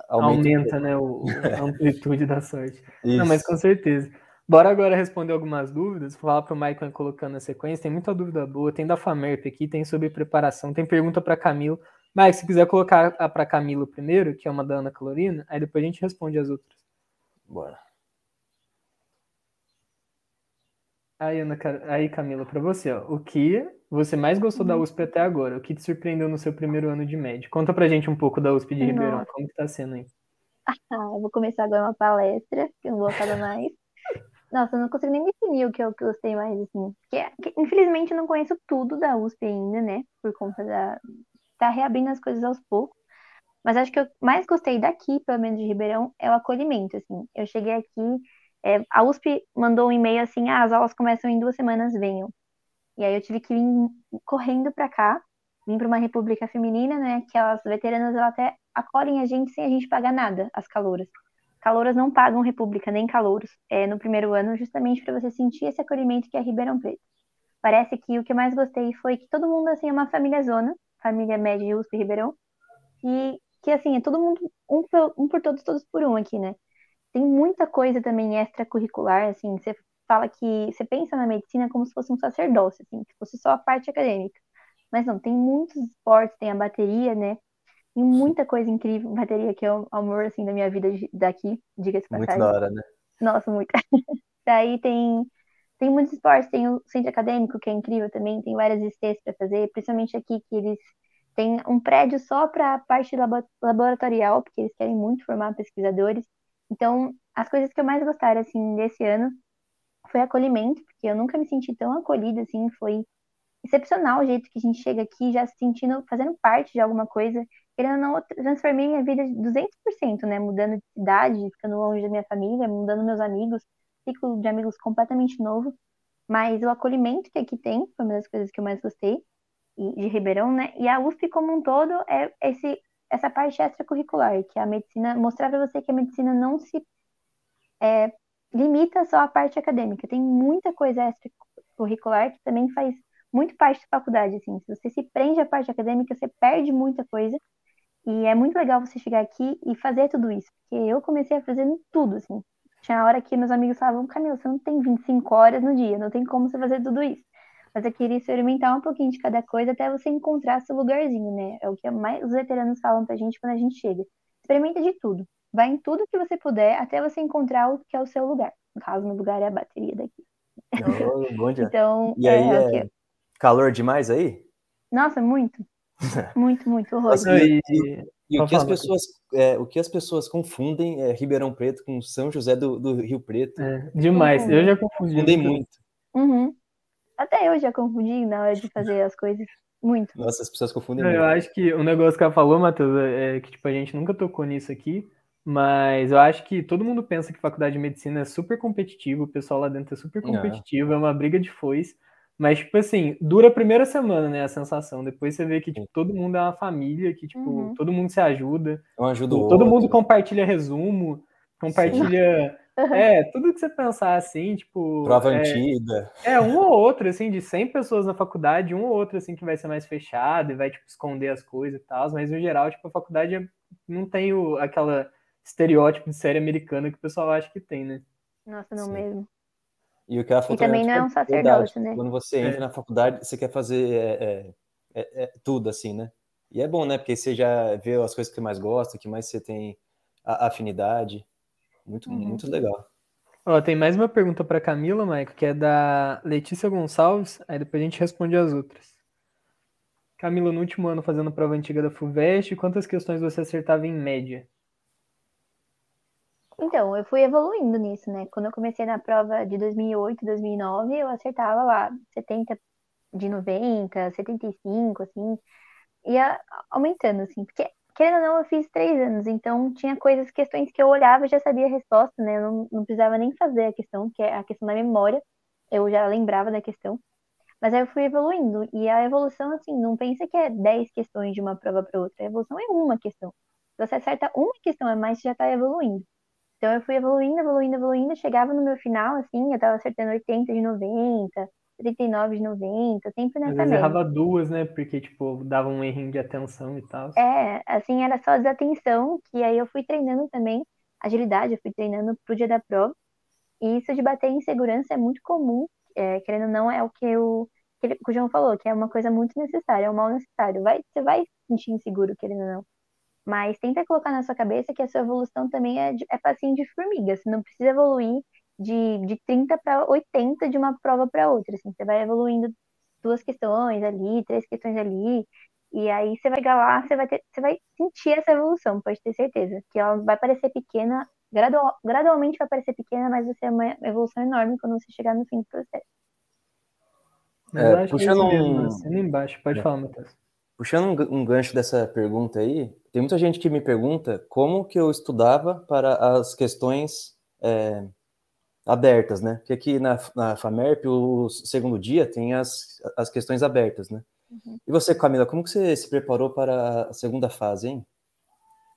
Speaker 2: aumenta. um
Speaker 1: aumenta, né, o, o- a amplitude da sorte.
Speaker 2: Isso.
Speaker 1: Não, mas com certeza. Bora agora responder algumas dúvidas. Vou falar para o Michael colocando na sequência. Tem muita dúvida boa. Tem da Famerp aqui, tem sobre preparação, tem pergunta para Camilo. Mike, se quiser colocar a para Camilo primeiro, que é uma da Ana Calorina, aí depois a gente responde as outras.
Speaker 2: Bora.
Speaker 1: Aí, Ana, aí Camila, para você, ó, o que você mais gostou da USP até agora? O que te surpreendeu no seu primeiro ano de médio? Conta pra gente um pouco da USP de Ribeirão,
Speaker 3: Nossa.
Speaker 1: como que tá sendo aí?
Speaker 3: Ah, eu vou começar agora uma palestra, que eu não vou falar mais. (laughs) Nossa, eu não consigo nem definir o que eu que eu gostei mais, assim. Porque, infelizmente, eu não conheço tudo da USP ainda, né? Por conta da. Tá reabrindo as coisas aos poucos. Mas acho que eu mais gostei daqui, pelo menos de Ribeirão, é o acolhimento, assim. Eu cheguei aqui, é, a USP mandou um e-mail assim, ah, as aulas começam em duas semanas, venham. E aí eu tive que vir correndo pra cá, vim pra uma república feminina, né? Que as veteranas elas até acolhem a gente sem a gente pagar nada, as calouras. Calouras não pagam república, nem calouros, é, no primeiro ano, justamente para você sentir esse acolhimento que é Ribeirão Preto. Parece que o que eu mais gostei foi que todo mundo, assim, é uma família zona, família média de USP Ribeirão, e que, assim, é todo mundo, um por, um por todos, todos por um aqui, né? Tem muita coisa também extracurricular, assim, você fala que, você pensa na medicina como se fosse um sacerdócio, assim, que fosse só a parte acadêmica. Mas não, tem muitos esportes, tem a bateria, né? Tem muita coisa incrível, bateria que é o amor, assim, da minha vida daqui, diga-se de
Speaker 2: Muito
Speaker 3: passagem.
Speaker 2: da hora, né?
Speaker 3: Nossa, muito. (laughs) Daí tem, tem muitos esportes, tem o centro acadêmico, que é incrível também, tem várias ICs para fazer, principalmente aqui que eles têm um prédio só para a parte labo- laboratorial, porque eles querem muito formar pesquisadores. Então, as coisas que eu mais gostaram, assim, desse ano foi acolhimento, porque eu nunca me senti tão acolhida, assim, foi excepcional o jeito que a gente chega aqui já se sentindo, fazendo parte de alguma coisa. Querendo ou não, transformei minha vida de 200%, né? Mudando de cidade, ficando longe da minha família, mudando meus amigos, ciclo de amigos completamente novo. Mas o acolhimento que aqui tem foi uma das coisas que eu mais gostei, de Ribeirão, né? E a USP como um todo é esse, essa parte extracurricular, que a medicina, mostrar para você que a medicina não se é, limita só à parte acadêmica. Tem muita coisa extracurricular que também faz muito parte da faculdade, assim. Se você se prende à parte acadêmica, você perde muita coisa. E é muito legal você chegar aqui e fazer tudo isso. Porque eu comecei a fazer tudo, assim. Tinha hora que meus amigos falavam, Camila, você não tem 25 horas no dia, não tem como você fazer tudo isso. Mas eu queria experimentar um pouquinho de cada coisa até você encontrar seu lugarzinho, né? É o que mais os veteranos falam pra gente quando a gente chega. Experimenta de tudo. Vai em tudo que você puder até você encontrar o que é o seu lugar. No caso, meu lugar é a bateria daqui.
Speaker 2: Ô, bom dia.
Speaker 3: Então,
Speaker 2: E
Speaker 3: é,
Speaker 2: aí, é
Speaker 3: que-
Speaker 2: calor demais aí?
Speaker 3: Nossa, muito. (laughs) Muito, muito horror.
Speaker 2: Nossa, E-
Speaker 1: e-
Speaker 2: E o que, as pessoas, é, o que as pessoas confundem é Ribeirão Preto com São José do, do Rio Preto.
Speaker 1: é, demais. Eu já confundi.
Speaker 2: Confundem
Speaker 1: muito.
Speaker 2: muito.
Speaker 3: Uhum. Até eu já confundi na hora de fazer as coisas. Muito.
Speaker 2: Nossa, as pessoas confundem
Speaker 1: Não, eu
Speaker 2: muito.
Speaker 1: acho que o negócio que ela falou, Matheus, é que tipo, a gente nunca tocou nisso aqui, mas eu acho que todo mundo pensa que faculdade de medicina é super competitivo, o pessoal lá dentro é super
Speaker 2: Não.
Speaker 1: competitivo, é uma briga de foice, mas, tipo assim, dura a primeira semana, né, a sensação, depois você vê que, tipo, todo mundo é uma família, que, tipo,
Speaker 3: Uhum.
Speaker 1: todo mundo se ajuda,
Speaker 2: Um ajuda o
Speaker 1: todo
Speaker 2: outro.
Speaker 1: mundo compartilha resumo, compartilha, é, tudo que você pensar, assim, tipo...
Speaker 2: Prova
Speaker 1: é,
Speaker 2: antiga.
Speaker 1: é, um ou outro, assim, de 100 pessoas na faculdade, um ou outro, assim, que vai ser mais fechado e vai, tipo, esconder as coisas e tal, mas no geral, tipo, a faculdade é- não tem o, aquela estereótipo de série americana que o pessoal acha que tem, né?
Speaker 3: Nossa, não
Speaker 2: Sim.
Speaker 3: mesmo.
Speaker 2: E o que ela falou
Speaker 3: E também
Speaker 2: é
Speaker 3: não é um
Speaker 2: verdade.
Speaker 3: sacerdócio, né?
Speaker 2: Quando você entra
Speaker 1: É.
Speaker 2: na faculdade, você quer fazer é, é, é, é, tudo, assim, né? E é bom, né? Porque você já vê as coisas que você mais gosta, que mais você tem a- afinidade. Muito,
Speaker 3: Uhum.
Speaker 2: muito legal.
Speaker 1: Ó, tem mais uma pergunta pra Camila, Maico, que é da Letícia Gonçalves, aí depois a gente responde as outras. Camila, no último ano fazendo prova antiga da FUVEST, quantas questões você acertava em média?
Speaker 3: Então, eu fui evoluindo nisso, né? Quando eu comecei na prova de 2008, 2009, eu acertava lá 70 de 90, 75, assim, ia aumentando, assim, porque querendo ou não, eu fiz três anos, então tinha coisas, questões que eu olhava e já sabia a resposta, né? Eu não, não precisava nem fazer a questão, que é a questão da memória, eu já lembrava da questão. Mas aí eu fui evoluindo, e a evolução, assim, não pensa que é 10 questões de uma prova para outra, a evolução é uma questão. Se você acerta uma questão a mais, você já está evoluindo. Então eu fui evoluindo, evoluindo, evoluindo, chegava no meu final, assim, eu tava acertando 80 de 90, 39 de 90, sempre nessa
Speaker 1: Às vezes errava duas, né? Porque, tipo, dava um errinho de atenção e tal.
Speaker 3: É, assim, era só desatenção, que aí eu fui treinando também agilidade, eu fui treinando pro dia da prova. E isso de bater em segurança é muito comum, é, querendo ou não, é o que, eu, que, ele- que o João falou, que é uma coisa muito necessária, é um mal necessário. Vai, você vai se sentir inseguro, querendo ou não. Mas tenta colocar na sua cabeça que a sua evolução também é, de, é passinho de formiga. Você não precisa evoluir de, de 30 para 80 de uma prova para outra. Assim, você vai evoluindo duas questões ali, três questões ali. E aí você vai chegar lá, você vai, ter, você vai sentir essa evolução, pode ter certeza. Que ela vai parecer pequena, gradual, gradualmente vai parecer pequena, mas vai ser uma evolução enorme quando você chegar no fim do processo.
Speaker 1: Mas
Speaker 2: É,
Speaker 1: é
Speaker 2: puxando
Speaker 1: mesmo,
Speaker 2: um-
Speaker 1: embaixo. Pode
Speaker 2: É.
Speaker 1: falar, Matheus.
Speaker 2: Puxando um, um gancho dessa pergunta aí, tem muita gente que me pergunta como que eu estudava para as questões é, abertas, né? Porque aqui na, na FAMERP, o segundo dia, tem as, as questões abertas, né?
Speaker 3: Uhum.
Speaker 2: E você, Camila, como que você se preparou para a segunda fase, hein?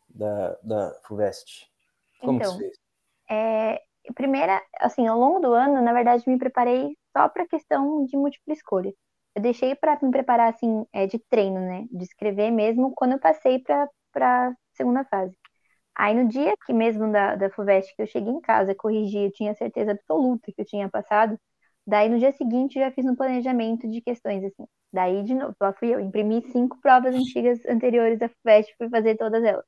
Speaker 2: Da, da FUVEST? Como que
Speaker 3: Então,
Speaker 2: você fez?
Speaker 3: É, primeira, assim, ao longo do ano, na verdade, me preparei só para a questão de múltipla escolha. Eu deixei para me preparar, assim, é, de treino, né? De escrever mesmo quando eu passei para para segunda fase. Aí no dia que mesmo da, da FUVEST, que eu cheguei em casa, corrigi, eu tinha certeza absoluta que eu tinha passado. Daí no dia seguinte eu já fiz um planejamento de questões, assim. Daí, de novo, lá fui eu, imprimi cinco provas antigas anteriores da FUVEST, fui fazer todas elas.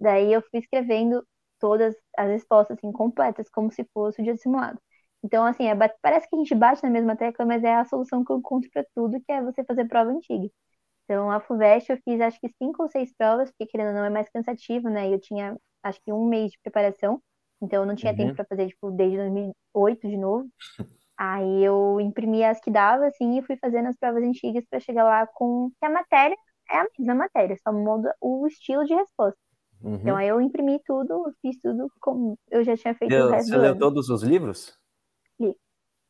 Speaker 3: Daí eu fui escrevendo todas as respostas assim completas, como se fosse o dia do simulado. Então, assim, é parece que a gente bate na mesma tecla, mas é a solução que eu encontro para tudo, que é você fazer prova antiga. Então, a FUVEST eu fiz acho que cinco ou seis provas, porque querendo ou não é mais cansativo, né? Eu tinha acho que um mês de preparação, então eu não tinha
Speaker 2: Uhum.
Speaker 3: tempo para fazer, tipo, desde 2008 de novo. Aí eu imprimi as que dava, assim, e fui fazendo as provas antigas para chegar lá com. que a matéria é a mesma matéria, só muda o estilo de resposta.
Speaker 2: Uhum.
Speaker 3: Então aí eu imprimi tudo, fiz tudo como eu já tinha feito o
Speaker 2: Leu-
Speaker 3: resto
Speaker 2: você leu
Speaker 3: ano.
Speaker 2: todos os livros?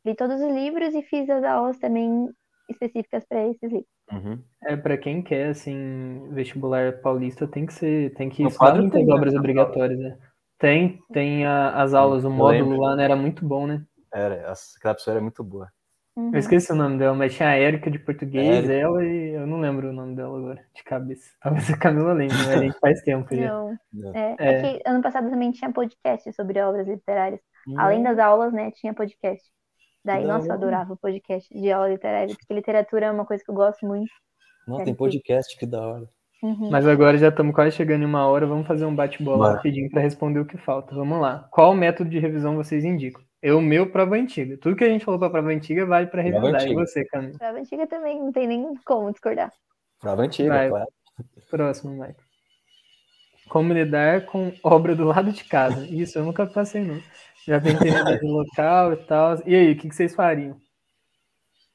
Speaker 3: Li todos os livros e fiz as aulas também específicas para esses livros.
Speaker 2: Uhum.
Speaker 1: É, pra quem quer, assim, vestibular paulista, tem que ser, tem que estudar muitas
Speaker 2: tem, né,
Speaker 1: obras
Speaker 2: essa
Speaker 1: obrigatórias, né? Tem, tem a- as aulas, o módulo lá, né? Era muito bom, né?
Speaker 2: Era, essa- aquela pessoa era muito boa.
Speaker 3: Uhum.
Speaker 1: Eu esqueci o nome dela, mas tinha a Érica de português,
Speaker 2: Érica.
Speaker 1: ela e eu não lembro o nome dela agora, de cabeça. Talvez a Camila lembre, mas a gente faz tempo já.
Speaker 3: Não,
Speaker 2: Não.
Speaker 3: é,
Speaker 1: É.
Speaker 3: é que ano passado também tinha podcast sobre obras literárias. Além das aulas, né, tinha podcast. Daí, nossa, eu
Speaker 2: hora.
Speaker 3: adorava podcast de aula literária, porque literatura é uma coisa que eu gosto muito.
Speaker 2: Nossa,
Speaker 3: Quero
Speaker 2: tem
Speaker 3: ter.
Speaker 2: podcast, que da hora.
Speaker 3: Uhum.
Speaker 1: Mas agora já estamos quase chegando em uma hora, vamos fazer um bate-bola rapidinho para responder o que falta. Vamos lá. Qual método de revisão vocês indicam? Eu, meu, prova antiga. Tudo que a gente falou para prova antiga vale para revisar. E você, Camila?
Speaker 3: Prova antiga também não tem nem como discordar.
Speaker 2: Prova antiga,
Speaker 1: Vai.
Speaker 2: claro.
Speaker 1: Próximo, Mike. Como lidar com obra do lado de casa? Isso, eu nunca passei, não. Já mudar de local e tal. E aí, o que, que vocês fariam?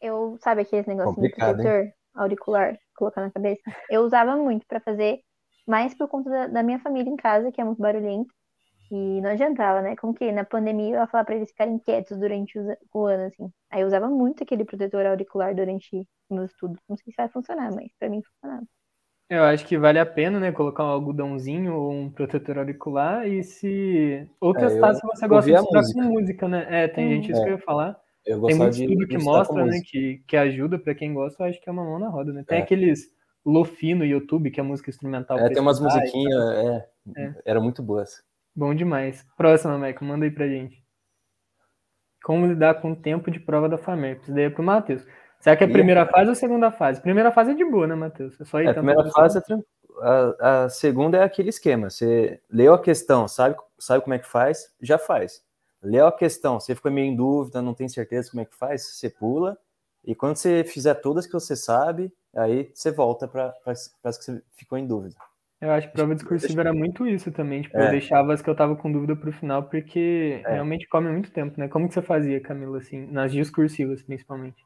Speaker 3: Eu, sabe aqueles negocinho de protetor auricular, colocar na cabeça? Eu usava muito pra fazer, mais por conta da, da minha família em casa, que é muito barulhento. E não adiantava, né? Como que na pandemia eu ia falar pra eles ficarem quietos durante o ano, assim. Aí eu usava muito aquele protetor auricular durante o meu estudo. Não sei se vai funcionar, mas pra mim funcionava.
Speaker 1: Eu acho que vale a pena, né? Colocar um algodãozinho ou um protetor auricular. E se. Ou
Speaker 2: É,
Speaker 1: testar
Speaker 2: eu
Speaker 1: se você gosta de estudar
Speaker 2: música.
Speaker 1: com música, né? É, tem gente, isso
Speaker 2: É.
Speaker 1: que eu ia falar.
Speaker 2: Eu
Speaker 1: Tem muito
Speaker 2: de
Speaker 1: estudo que mostra, né? Que, que ajuda pra quem gosta, eu acho que é uma mão na roda, né? Tem
Speaker 2: É.
Speaker 1: aqueles lofi no YouTube, que é música instrumental.
Speaker 2: É, tem umas musiquinhas, é,
Speaker 1: É.
Speaker 2: era muito boas.
Speaker 1: Bom demais. Próxima, Michael, manda aí pra gente. Como lidar com o tempo de prova da FAMERP? Isso daí é pro Matheus. Será que é a
Speaker 2: E-
Speaker 1: primeira fase ou a segunda fase? Primeira fase é de boa, né, Matheus? É só ir
Speaker 2: É, a primeira fase é tranquilo. A, a segunda é aquele esquema. Você leu a questão, sabe, sabe como é que faz, já faz. Leu a questão, você ficou meio em dúvida, não tem certeza como é que faz, você pula. E quando você fizer todas que você sabe, aí você volta para as que você ficou em dúvida.
Speaker 1: Eu acho que prova discursiva era muito isso também. Tipo, eu
Speaker 2: É.
Speaker 1: deixava as que eu tava com dúvida pro final, porque
Speaker 2: É.
Speaker 1: realmente come muito tempo, né? Como que você fazia, Camila, assim, nas discursivas, principalmente?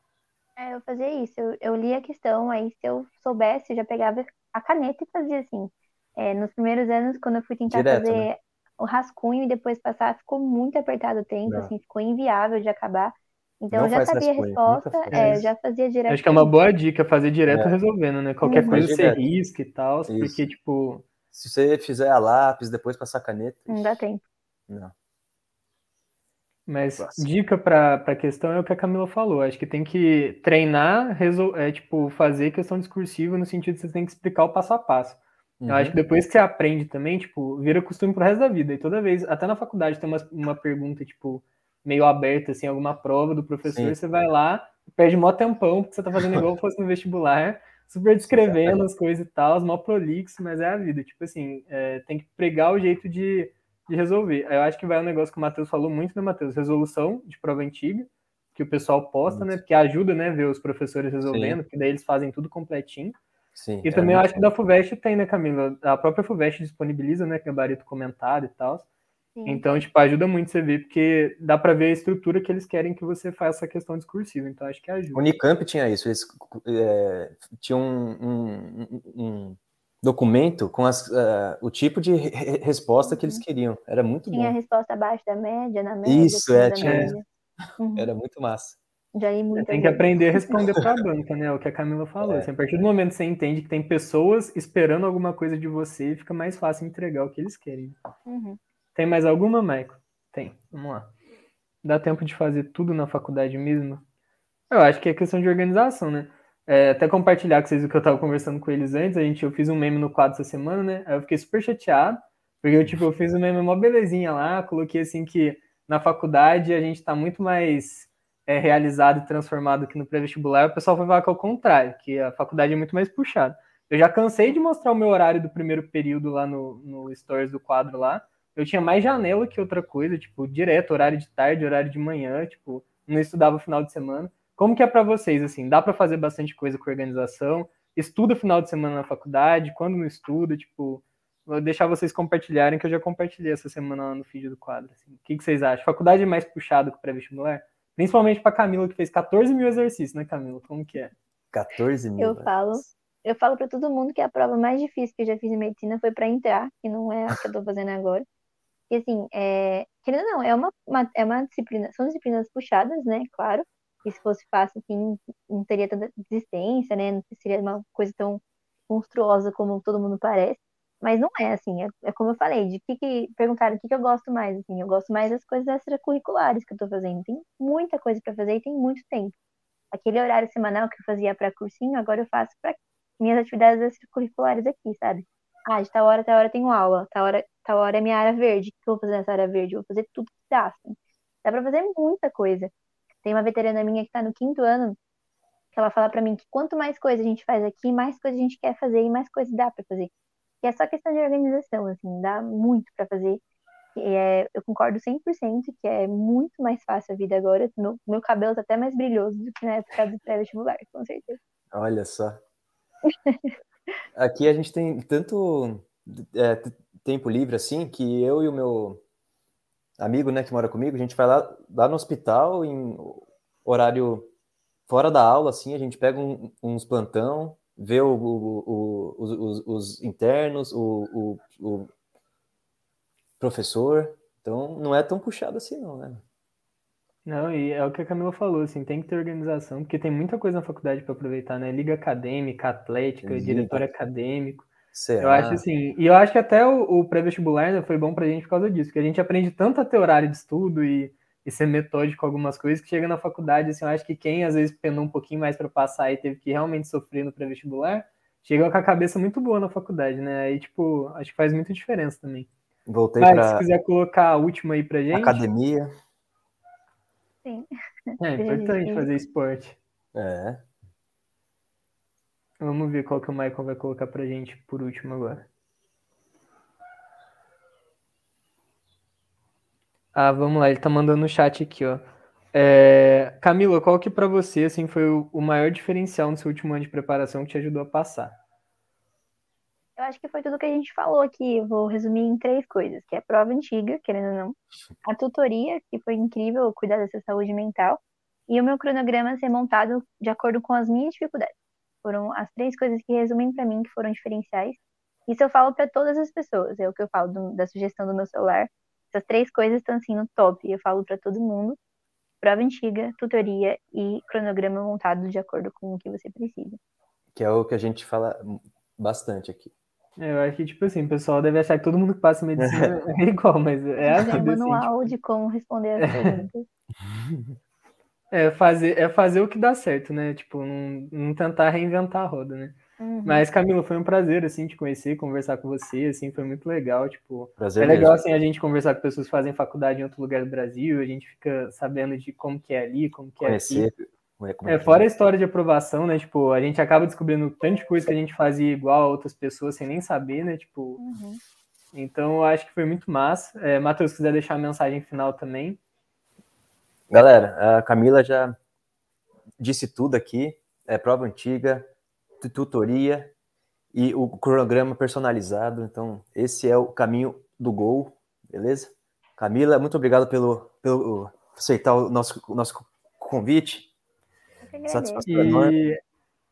Speaker 3: É, eu fazia isso. Eu, eu lia a questão, aí se eu soubesse, eu já pegava a caneta e fazia assim. É, nos primeiros anos, quando eu fui tentar
Speaker 2: Direto,
Speaker 3: fazer
Speaker 2: né?
Speaker 3: o rascunho e depois passar, ficou muito apertado o tempo,
Speaker 2: Não.
Speaker 3: assim, ficou inviável de acabar. Então
Speaker 2: Não
Speaker 3: eu já sabia a
Speaker 2: rascunho, nunca
Speaker 3: resposta, é,
Speaker 1: É,
Speaker 3: eu já fazia direto.
Speaker 1: Acho que é uma boa dica fazer direto
Speaker 2: É.
Speaker 1: resolvendo, né? Qualquer
Speaker 3: Uhum.
Speaker 1: coisa você risca e tal, porque, tipo,
Speaker 2: Se você fizer a lápis, depois passar caneta.
Speaker 3: Não dá tempo.
Speaker 2: Não.
Speaker 1: Mas
Speaker 2: Próximo.
Speaker 1: dica para a questão é o que a Camila falou. Acho que tem que treinar, resol... é, tipo, fazer questão discursiva no sentido de você tem que explicar o passo a passo. Eu acho que depois que você aprende também, tipo, vira costume pro resto da vida. E toda vez, até na faculdade, tem uma, uma pergunta, tipo, meio aberta, assim, alguma prova do professor,
Speaker 2: Sim.
Speaker 1: você vai lá, perde mó tempão, porque você tá fazendo igual fosse no vestibular, super descrevendo as coisas e tal, mó prolixo, mas é a vida. Tipo assim, é, tem que pregar o jeito de, de resolver. Aí Eu acho que vai um negócio que o Matheus falou muito, né, Matheus? Resolução de prova antiga, que o pessoal posta, né?
Speaker 2: Isso.
Speaker 1: Porque ajuda, né, ver os professores resolvendo, porque daí eles fazem tudo completinho.
Speaker 2: Sim.
Speaker 1: E
Speaker 2: é
Speaker 1: também eu acho que da FUVEST tem, né, Camila? A própria FUVEST disponibiliza, né, gabarito comentado e tal.
Speaker 3: Sim.
Speaker 1: Então, tipo, ajuda muito você ver, porque dá pra ver a estrutura que eles querem que você faça essa questão discursiva. Então, acho que
Speaker 2: O
Speaker 1: ajuda.
Speaker 2: Unicamp tinha isso, eles é, tinham um- um- um documento com as, eh, o tipo de re- re- resposta que eles
Speaker 3: Uhum.
Speaker 2: queriam. Era muito
Speaker 3: Tinha a
Speaker 2: bom.
Speaker 3: resposta abaixo da média, na média,
Speaker 2: Isso, é, tinha
Speaker 3: média. Uhum.
Speaker 2: Era muito massa.
Speaker 3: Já muito.
Speaker 1: Tem que aprender a responder pra banca, né? O que a Camila falou.
Speaker 2: É.
Speaker 1: Assim, a partir do momento que você entende que tem pessoas esperando alguma coisa de você, fica mais fácil entregar o que eles querem.
Speaker 3: Uhum.
Speaker 1: Tem mais alguma, Maico? Tem. Vamos lá. Dá tempo de fazer tudo na faculdade mesmo? Eu acho que é questão de organização, né? É, até compartilhar com vocês o que eu tava conversando com eles antes. A gente, eu fiz um meme no quadro essa semana, né? Aí eu fiquei super chateado, porque eu, tipo, eu fiz um meme mó belezinha lá, coloquei assim que na faculdade a gente tá muito mais é, realizado e transformado que no pré-vestibular. O pessoal foi falar que é o contrário, que a faculdade é muito mais puxada. Eu já cansei de mostrar o meu horário do primeiro período lá no, no stories do quadro lá. Eu tinha mais janela que outra coisa, tipo, direto, horário de tarde, horário de manhã, tipo, não estudava final de semana. Como que é para vocês, assim? Dá para fazer bastante coisa com organização? Estuda final de semana na faculdade? Quando não estuda, tipo, vou deixar vocês compartilharem, que eu já compartilhei essa semana lá no feed do quadro. Assim. O que, que vocês acham? Faculdade é mais puxado que o pré-vestibular? Principalmente para Camila, que fez 14 mil exercícios, né, Camila? Como que é?
Speaker 2: 14 mil.
Speaker 3: Eu
Speaker 2: velho.
Speaker 3: falo. Eu falo pra todo mundo que a prova mais difícil que eu já fiz em medicina foi pra entrar, que não é a que eu tô fazendo agora. E assim, é, querendo ou não, é uma, uma- é uma disciplina, são disciplinas puxadas, né? Claro. E se fosse fácil, assim, não teria tanta desistência, né? Não seria uma coisa tão monstruosa como todo mundo parece. Mas não é assim, é, é como eu falei, de que, que perguntaram o que, que eu gosto mais, assim, eu gosto mais das coisas extracurriculares que eu tô fazendo. Tem muita coisa pra fazer e tem muito tempo. Aquele horário semanal que eu fazia pra cursinho, agora eu faço pra minhas atividades extracurriculares aqui, sabe? Ah, de tal hora, tal hora tenho aula, tal hora, tal hora é minha área verde. O que eu vou fazer nessa área verde? Eu vou fazer tudo que dá, assim. Dá pra fazer muita coisa. Tem uma veterana minha que tá no quinto ano, que ela fala pra mim que quanto mais coisa a gente faz aqui, mais coisa a gente quer fazer e mais coisa dá pra fazer. E é só questão de organização, assim, dá muito pra fazer. É, eu concordo 100% que é muito mais fácil a vida agora. Meu, meu cabelo tá até mais brilhoso do que na época do pré-vestibular, com certeza.
Speaker 2: Olha só. (laughs) Aqui a gente tem tanto é, tempo livre assim que eu e o meu amigo, né, que mora comigo, a gente vai lá, lá no hospital em horário fora da aula, assim, a gente pega um- uns plantão, vê o- o- o- os, os- os internos, o, professor. Então não é tão puxado assim, não, né?
Speaker 1: Não, e é o que a Camila falou, assim, tem que ter organização, porque tem muita coisa na faculdade para aproveitar, né? Liga acadêmica, atlética,
Speaker 2: Liga.
Speaker 1: diretor acadêmico.
Speaker 2: Será?
Speaker 1: Eu acho assim, e eu acho que até o, o pré-vestibular foi bom pra gente por causa disso, porque a gente aprende tanto a ter horário de estudo e, e ser metódico com algumas coisas que chega na faculdade, assim, eu acho que quem às vezes penou um pouquinho mais para passar e teve que realmente sofrer no pré-vestibular, chega com a cabeça muito boa na faculdade, né? Aí, tipo, acho que faz muita diferença também.
Speaker 2: Voltei
Speaker 1: Mas, se
Speaker 2: para
Speaker 1: quiser colocar a última aí pra gente,
Speaker 2: academia.
Speaker 3: Sim.
Speaker 1: é (laughs) importante fazer esporte.
Speaker 2: É.
Speaker 1: Vamos ver qual que o Michael vai colocar pra gente por último agora. Ah, vamos lá, ele tá mandando no chat aqui, ó. É, Camila, qual que pra você assim foi o, maior diferencial no seu último ano de preparação que te ajudou a passar?
Speaker 3: Eu acho que foi tudo que a gente falou aqui. Vou resumir em três coisas, que é a prova antiga, querendo ou não, a tutoria, que foi incrível cuidar dessa saúde mental, e o meu cronograma ser montado de acordo com as minhas dificuldades. Foram as três coisas que resumem pra mim que foram diferenciais. Isso eu falo para todas as pessoas. É o que eu falo do, da sugestão do meu celular. Essas três coisas estão assim no top. Eu falo para todo mundo. Prova antiga, tutoria e cronograma montado de acordo com o que você precisa.
Speaker 2: Que é o que a gente fala bastante aqui.
Speaker 1: É, eu acho que, tipo assim, o pessoal deve achar que todo mundo que passa medicina (laughs) é igual, mas é a vida,
Speaker 3: Tem um
Speaker 1: assim,
Speaker 3: manual
Speaker 1: tipo,
Speaker 3: de como responder as perguntas. (laughs)
Speaker 1: é, fazer, é fazer o que dá certo, né? Tipo, não, não tentar reinventar a roda, né?
Speaker 3: Uhum.
Speaker 1: Mas, Camila, foi um prazer, assim, te conhecer, conversar com você, assim, foi muito legal, tipo...
Speaker 2: Prazer
Speaker 1: É legal,
Speaker 2: mesmo.
Speaker 1: assim, a gente conversar com pessoas que fazem faculdade em outro lugar do Brasil, a gente fica sabendo de como que é ali, como que é aqui.
Speaker 2: Conhecer. como é- como
Speaker 1: É,
Speaker 2: que
Speaker 1: fora a história de aprovação, né? Tipo, a gente acaba descobrindo tanto de coisa que a gente fazia igual a outras pessoas sem nem saber, né? Tipo,
Speaker 3: Uhum.
Speaker 1: então eu acho que foi muito massa. É, Matheus, se quiser deixar a mensagem final também.
Speaker 2: Galera, a Camila já disse tudo aqui. É prova antiga, tu- tutoria e o cronograma personalizado. Então, esse é o caminho do gol, beleza? Camila, muito obrigado pelo, pelo aceitar o nosso, o nosso convite. Satisfação enorme.
Speaker 1: E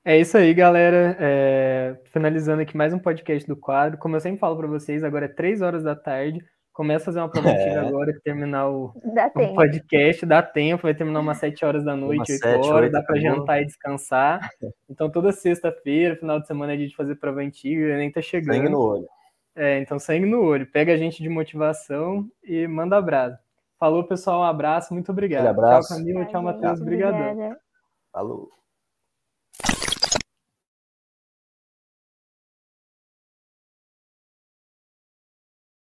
Speaker 1: é isso aí, galera. É, finalizando aqui mais um podcast do quadro. Como eu sempre falo para vocês, agora é três horas da tarde. Começa a fazer uma prova antiga
Speaker 2: É.
Speaker 1: agora, que terminar o,
Speaker 3: Dá
Speaker 1: o
Speaker 3: tempo.
Speaker 1: podcast, dá tempo, vai terminar umas 7 horas da noite,
Speaker 2: Umas
Speaker 1: 8
Speaker 2: sete,
Speaker 1: horas,
Speaker 2: oito,
Speaker 1: dá para jantar e descansar. Então toda sexta-feira, final de semana, a gente fazer prova antiga, nem tá chegando.
Speaker 2: Sangue no olho.
Speaker 1: É, então sangue no olho. Pega a gente de motivação e manda abraço. Falou, pessoal, um abraço, muito obrigado.
Speaker 2: Aquele abraço.
Speaker 1: Tchau, Camila, tchau, Matheus, obrigadão.
Speaker 2: Falou.